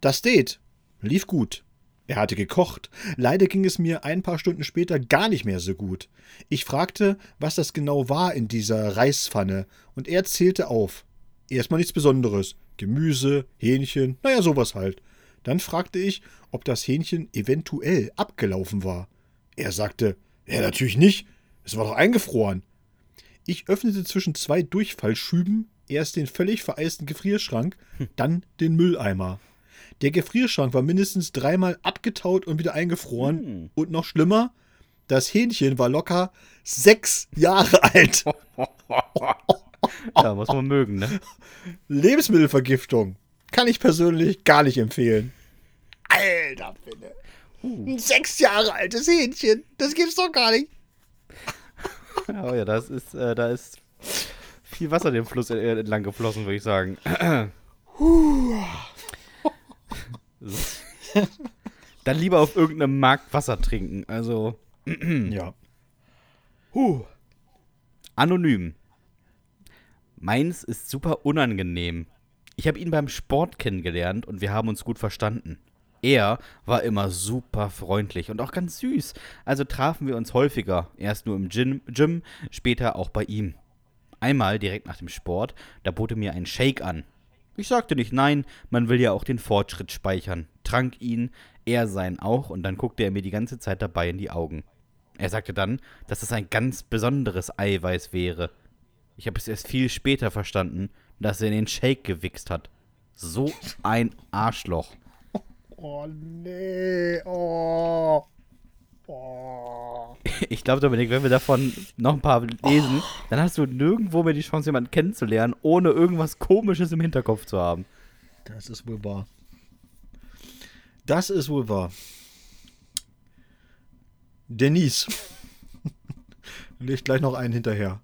Das Date lief gut. Er hatte gekocht. Leider ging es mir ein paar Stunden später gar nicht mehr so gut. Ich fragte, was das genau war in dieser Reispfanne, und er zählte auf. Erstmal nichts Besonderes. Gemüse, Hähnchen, naja, sowas halt. Dann fragte ich, ob das Hähnchen eventuell abgelaufen war. Er sagte, ja, natürlich nicht. Es war doch eingefroren. Ich öffnete zwischen zwei Durchfallschüben erst den völlig vereisten Gefrierschrank, hm. dann den Mülleimer. Der Gefrierschrank war mindestens dreimal abgetaut und wieder eingefroren. Hm. Und noch schlimmer, das Hähnchen war locker sechs Jahre alt.
ja, muss man mögen, ne?
Lebensmittelvergiftung. Kann ich persönlich gar nicht empfehlen. Alter, bitte. Uh. Ein sechs Jahre altes Hähnchen. Das gibt's doch gar nicht.
Oh ja, das ist, äh, da ist viel Wasser den Fluss entlang geflossen, würde ich sagen. Dann lieber auf irgendeinem Markt Wasser trinken. Also.
ja.
Huh. Anonym. Meins ist super unangenehm. Ich habe ihn beim Sport kennengelernt und wir haben uns gut verstanden. Er war immer super freundlich und auch ganz süß. Also trafen wir uns häufiger. Erst nur im Gym, Gym, später auch bei ihm. Einmal direkt nach dem Sport, da bot er mir einen Shake an. Ich sagte nicht nein, man will ja auch den Fortschritt speichern. Trank ihn, er seinen auch, und dann guckte er mir die ganze Zeit dabei in die Augen. Er sagte dann, dass es ein ganz besonderes Eiweiß wäre. Ich habe es erst viel später verstanden, dass er in den Shake gewichst hat. So ein Arschloch.
Oh nee, oh. oh.
Ich glaube, Dominik, wenn wir davon noch ein paar lesen, oh. dann hast du nirgendwo mehr die Chance, jemanden kennenzulernen, ohne irgendwas Komisches im Hinterkopf zu haben.
Das ist wohl wahr. Das ist wohl wahr. Denise. Legt gleich noch einen hinterher.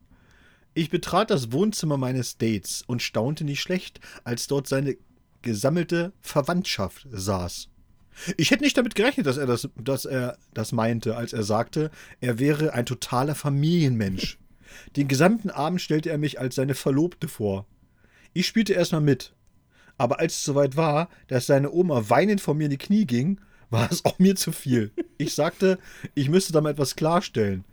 Ich betrat das Wohnzimmer meines Dates und staunte nicht schlecht, als dort seine gesammelte Verwandtschaft saß. Ich hätte nicht damit gerechnet, dass er das, dass er das meinte, als er sagte, er wäre ein totaler Familienmensch. Den gesamten Abend stellte er mich als seine Verlobte vor. Ich spielte erstmal mit. Aber als es soweit war, dass seine Oma weinend vor mir in die Knie ging, war es auch mir zu viel. Ich sagte, ich müsste da mal etwas klarstellen.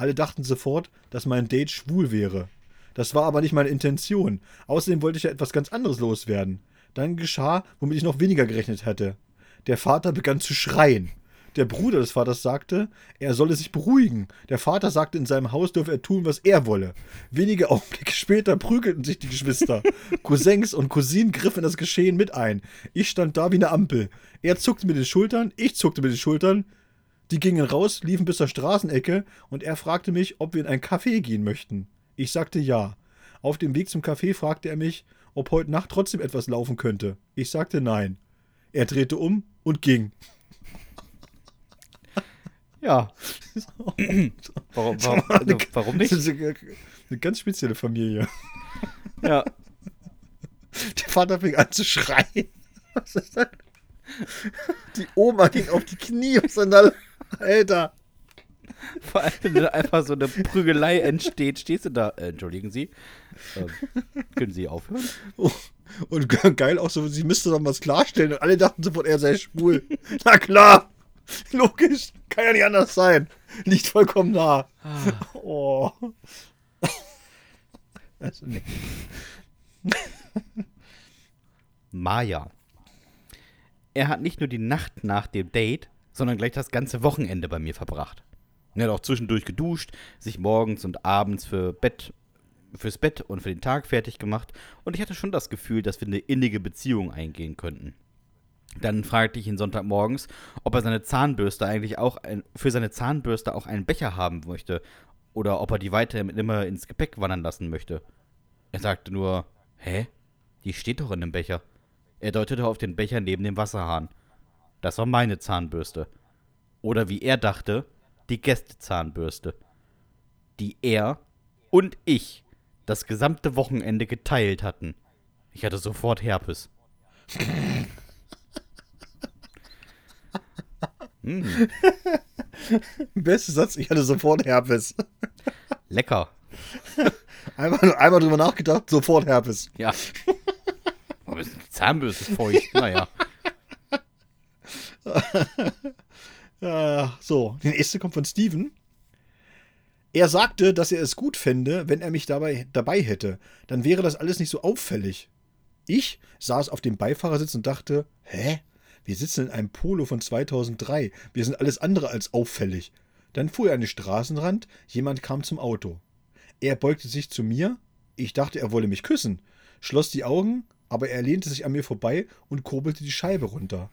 Alle dachten sofort, dass mein Date schwul wäre. Das war aber nicht meine Intention. Außerdem wollte ich ja etwas ganz anderes loswerden. Dann geschah, womit ich noch weniger gerechnet hätte. Der Vater begann zu schreien. Der Bruder des Vaters sagte, er solle sich beruhigen. Der Vater sagte, in seinem Haus dürfe er tun, was er wolle. Wenige Augenblicke später prügelten sich die Geschwister. Cousins und Cousinen griffen in das Geschehen mit ein. Ich stand da wie eine Ampel. Er zuckte mit den Schultern, ich zuckte mit den Schultern. Die gingen raus, liefen bis zur Straßenecke und er fragte mich, ob wir in ein Café gehen möchten. Ich sagte ja. Auf dem Weg zum Café fragte er mich, ob heute Nacht trotzdem etwas laufen könnte. Ich sagte nein. Er drehte um und ging.
Ja. warum, warum, also, warum nicht?
Eine ganz spezielle Familie.
Ja.
Der Vater fing an zu schreien. Was ist das? Die Oma ging auf die Knie auseinander. Alter.
Vor allem, wenn einfach so eine Prügelei entsteht, stehst du da. Äh, entschuldigen Sie. Ähm, können Sie aufhören?
Oh, und geil auch so, sie müsste doch was klarstellen. Und alle dachten sofort, er sei schwul. Na klar. Logisch. Kann ja nicht anders sein. Liegt vollkommen nah. Ah. Oh.
Also nicht. Maya. Er hat nicht nur die Nacht nach dem Date, sondern gleich das ganze Wochenende bei mir verbracht. Er hat auch zwischendurch geduscht, sich morgens und abends für Bett, fürs Bett und für den Tag fertig gemacht und ich hatte schon das Gefühl, dass wir eine innige Beziehung eingehen könnten. Dann fragte ich ihn Sonntagmorgens, ob er seine Zahnbürste eigentlich auch ein, für seine Zahnbürste auch einen Becher haben möchte oder ob er die weiterhin immer ins Gepäck wandern lassen möchte. Er sagte nur, hä? Die steht doch in dem Becher. Er deutete auf den Becher neben dem Wasserhahn. Das war meine Zahnbürste. Oder wie er dachte, die Gästezahnbürste. Die er und ich das gesamte Wochenende geteilt hatten. Ich hatte sofort Herpes.
hm. Bester Satz, ich hatte sofort Herpes.
Lecker.
Einmal, einmal drüber nachgedacht, sofort Herpes.
Ja. Aber die Zahnbürste feucht, naja.
äh, so, die nächste kommt von Steven. Er sagte, dass er es gut fände, wenn er mich dabei, dabei hätte. Dann wäre das alles nicht so auffällig. Ich saß auf dem Beifahrersitz und dachte, hä? Wir sitzen in einem Polo von 2003. Wir sind alles andere als auffällig. Dann fuhr er an den Straßenrand, jemand kam zum Auto. Er beugte sich zu mir, ich dachte, er wolle mich küssen, schloss die Augen, aber er lehnte sich an mir vorbei und kurbelte die Scheibe runter.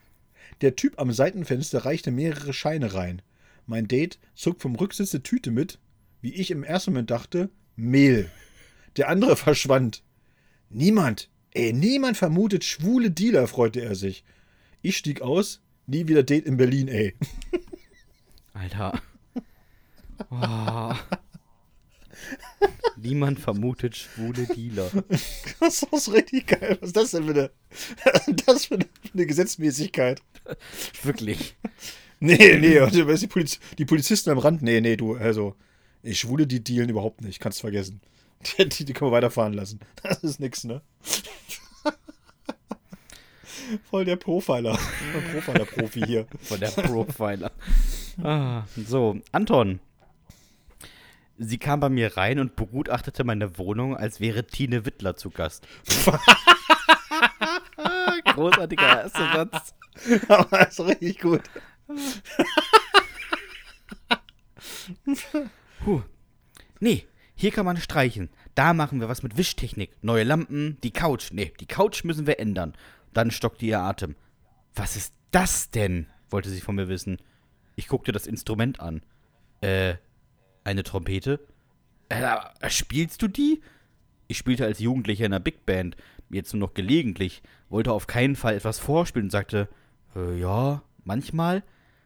Der Typ am Seitenfenster reichte mehrere Scheine rein. Mein Date zog vom Rücksitz eine Tüte mit, wie ich im ersten Moment dachte, Mehl. Der andere verschwand. Niemand, ey, niemand vermutet schwule Dealer, freute er sich. Ich stieg aus, Nie wieder Date in Berlin, ey.
Alter. Oh. Niemand vermutet schwule Dealer.
Das ist richtig geil. Was ist das denn für eine, das für eine Gesetzmäßigkeit?
Wirklich.
Nee, nee, also, die, Poliz die Polizisten am Rand, nee, nee, du, also, ich schwule die dealen überhaupt nicht, kannst vergessen. Die, die, die können wir weiterfahren lassen. Das ist nix, ne? Voll der Profiler. Profiler-Profi hier.
Voll der Profiler. Ah, so, Anton. Sie kam bei mir rein und begutachtete meine Wohnung, als wäre Tine Wittler zu Gast. Großartiger erster Satz.
Aber ist richtig gut.
Puh. Nee, hier kann man streichen. Da machen wir was mit Wischtechnik. Neue Lampen, die Couch. Nee, die Couch müssen wir ändern. Dann stockte ihr Atem. Was ist das denn? wollte sie von mir wissen. Ich guckte das Instrument an. Äh, eine Trompete? Äh, spielst du die? Ich spielte als Jugendlicher in einer Big Band, jetzt nur noch gelegentlich, wollte auf keinen Fall etwas vorspielen und sagte, äh, ja, manchmal.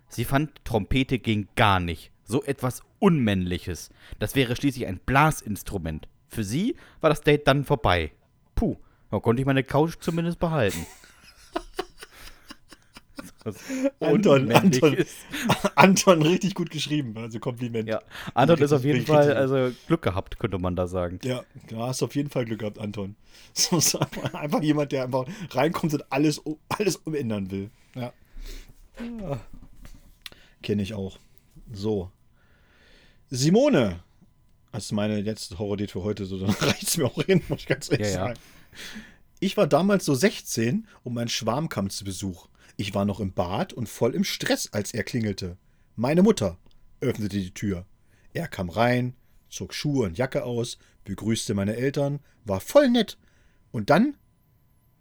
Sie fand, Trompete ging gar nicht. So etwas Unmännliches. Das wäre schließlich ein Blasinstrument. Für sie war das Date dann vorbei. Puh, da konnte ich meine Couch zumindest behalten.
Anton, Anton, Anton, richtig gut geschrieben, also Kompliment.
Ja, Anton ist auf jeden Fall, also Glück gehabt, könnte man da sagen.
Ja, du hast auf jeden Fall Glück gehabt, Anton. So ist einfach jemand, der einfach reinkommt und alles, alles umändern will. Ja. ja. Kenne ich auch. So. Simone. Das ist meine letzte Horror-Date für heute, so dann reicht es mir auch hin, muss ich ganz ehrlich ja, sagen. Ja. Ich war damals so 16 und mein Schwarm kam zu Besuch. Ich war noch im Bad und voll im Stress, als er klingelte. Meine Mutter öffnete die Tür. Er kam rein, zog Schuhe und Jacke aus, begrüßte meine Eltern, war voll nett. Und dann,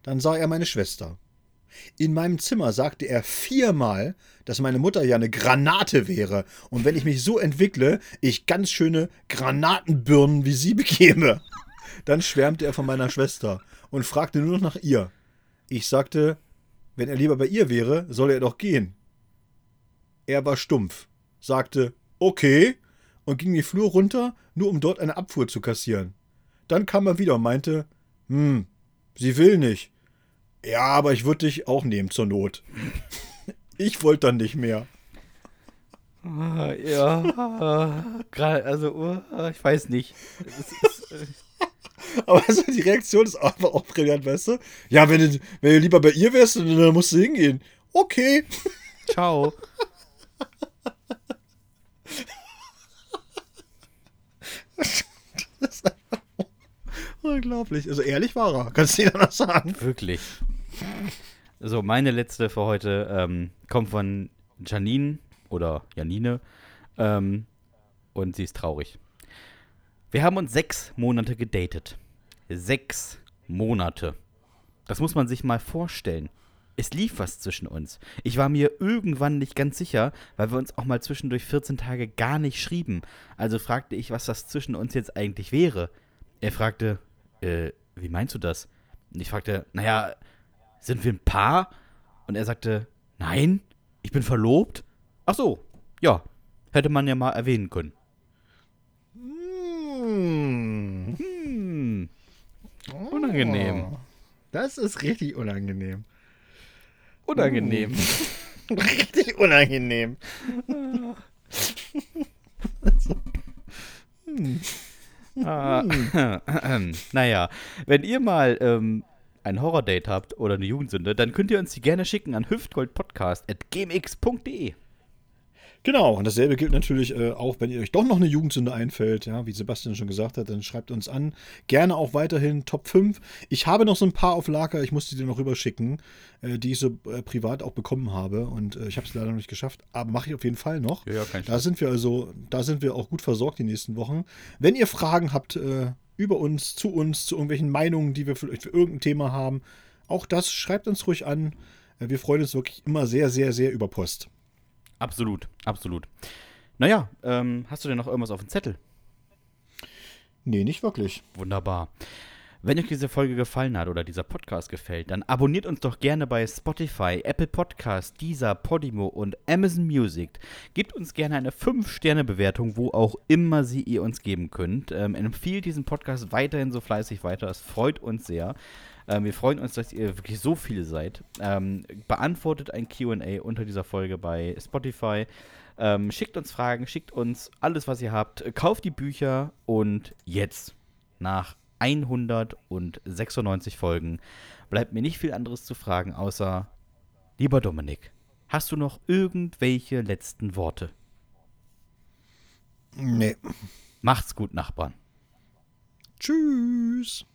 dann sah er meine Schwester. In meinem Zimmer sagte er viermal, dass meine Mutter ja eine Granate wäre und wenn ich mich so entwickle, ich ganz schöne Granatenbirnen wie sie bekäme. Dann schwärmte er von meiner Schwester und fragte nur noch nach ihr. Ich sagte, wenn er lieber bei ihr wäre, solle er doch gehen. Er war stumpf, sagte okay und ging die Flur runter, nur um dort eine Abfuhr zu kassieren. Dann kam er wieder und meinte, hm, sie will nicht. Ja, aber ich würde dich auch nehmen zur Not. Ich wollte dann nicht mehr.
Ah, ja, also uh, ich weiß nicht. Ist,
äh aber also die Reaktion ist einfach auch brillant, weißt du? Ja, wenn du, wenn du lieber bei ihr wärst, dann musst du hingehen. Okay.
Ciao.
das ist einfach unglaublich. Also ehrlich war er, kannst du dir danach sagen.
Wirklich. So, meine letzte für heute ähm, kommt von Janine oder Janine ähm, und sie ist traurig. Wir haben uns sechs Monate gedatet. Sechs Monate. Das muss man sich mal vorstellen. Es lief was zwischen uns. Ich war mir irgendwann nicht ganz sicher, weil wir uns auch mal zwischendurch 14 Tage gar nicht schrieben. Also fragte ich, was das zwischen uns jetzt eigentlich wäre. Er fragte, äh, wie meinst du das? Und ich fragte, naja, sind wir ein Paar? Und er sagte, nein, ich bin verlobt. Ach so, ja, hätte man ja mal erwähnen können.
Hm.
Hm. Unangenehm. Oh,
das ist richtig unangenehm.
Unangenehm.
Uh. richtig unangenehm.
hm. Ah, naja, wenn ihr mal ähm, ein Horror-Date habt oder eine Jugendsünde, dann könnt ihr uns die gerne schicken an hüftgoldpodcast.gmx.de.
Genau, und dasselbe gilt natürlich äh, auch, wenn ihr euch doch noch eine Jugendsünde einfällt, ja, wie Sebastian schon gesagt hat, dann schreibt uns an. Gerne auch weiterhin Top 5. Ich habe noch so ein paar auf Lager, ich musste die noch rüberschicken, äh, die ich so äh, privat auch bekommen habe und äh, ich habe es leider noch nicht geschafft, aber mache ich auf jeden Fall noch. Ja, ja, da sind wir also, da sind wir auch gut versorgt die nächsten Wochen. Wenn ihr Fragen habt, äh, über uns, zu uns, zu irgendwelchen Meinungen, die wir vielleicht für irgendein Thema haben. Auch das schreibt uns ruhig an. Äh, wir freuen uns wirklich immer sehr, sehr, sehr über Post.
Absolut, absolut. Naja, ähm, hast du denn noch irgendwas auf dem Zettel?
Nee, nicht wirklich.
Wunderbar. Wenn euch diese Folge gefallen hat oder dieser Podcast gefällt, dann abonniert uns doch gerne bei Spotify, Apple Podcast, Deezer, Podimo und Amazon Music. Gebt uns gerne eine 5-Sterne-Bewertung, wo auch immer sie ihr uns geben könnt. Ähm, empfiehlt diesen Podcast weiterhin so fleißig weiter. Das freut uns sehr. Ähm, wir freuen uns, dass ihr wirklich so viele seid. Ähm, beantwortet ein QA unter dieser Folge bei Spotify. Ähm, schickt uns Fragen, schickt uns alles, was ihr habt. Kauft die Bücher und jetzt nach 196 Folgen bleibt mir nicht viel anderes zu fragen, außer, lieber Dominik, hast du noch irgendwelche letzten Worte?
Nee.
Macht's gut, Nachbarn.
Tschüss.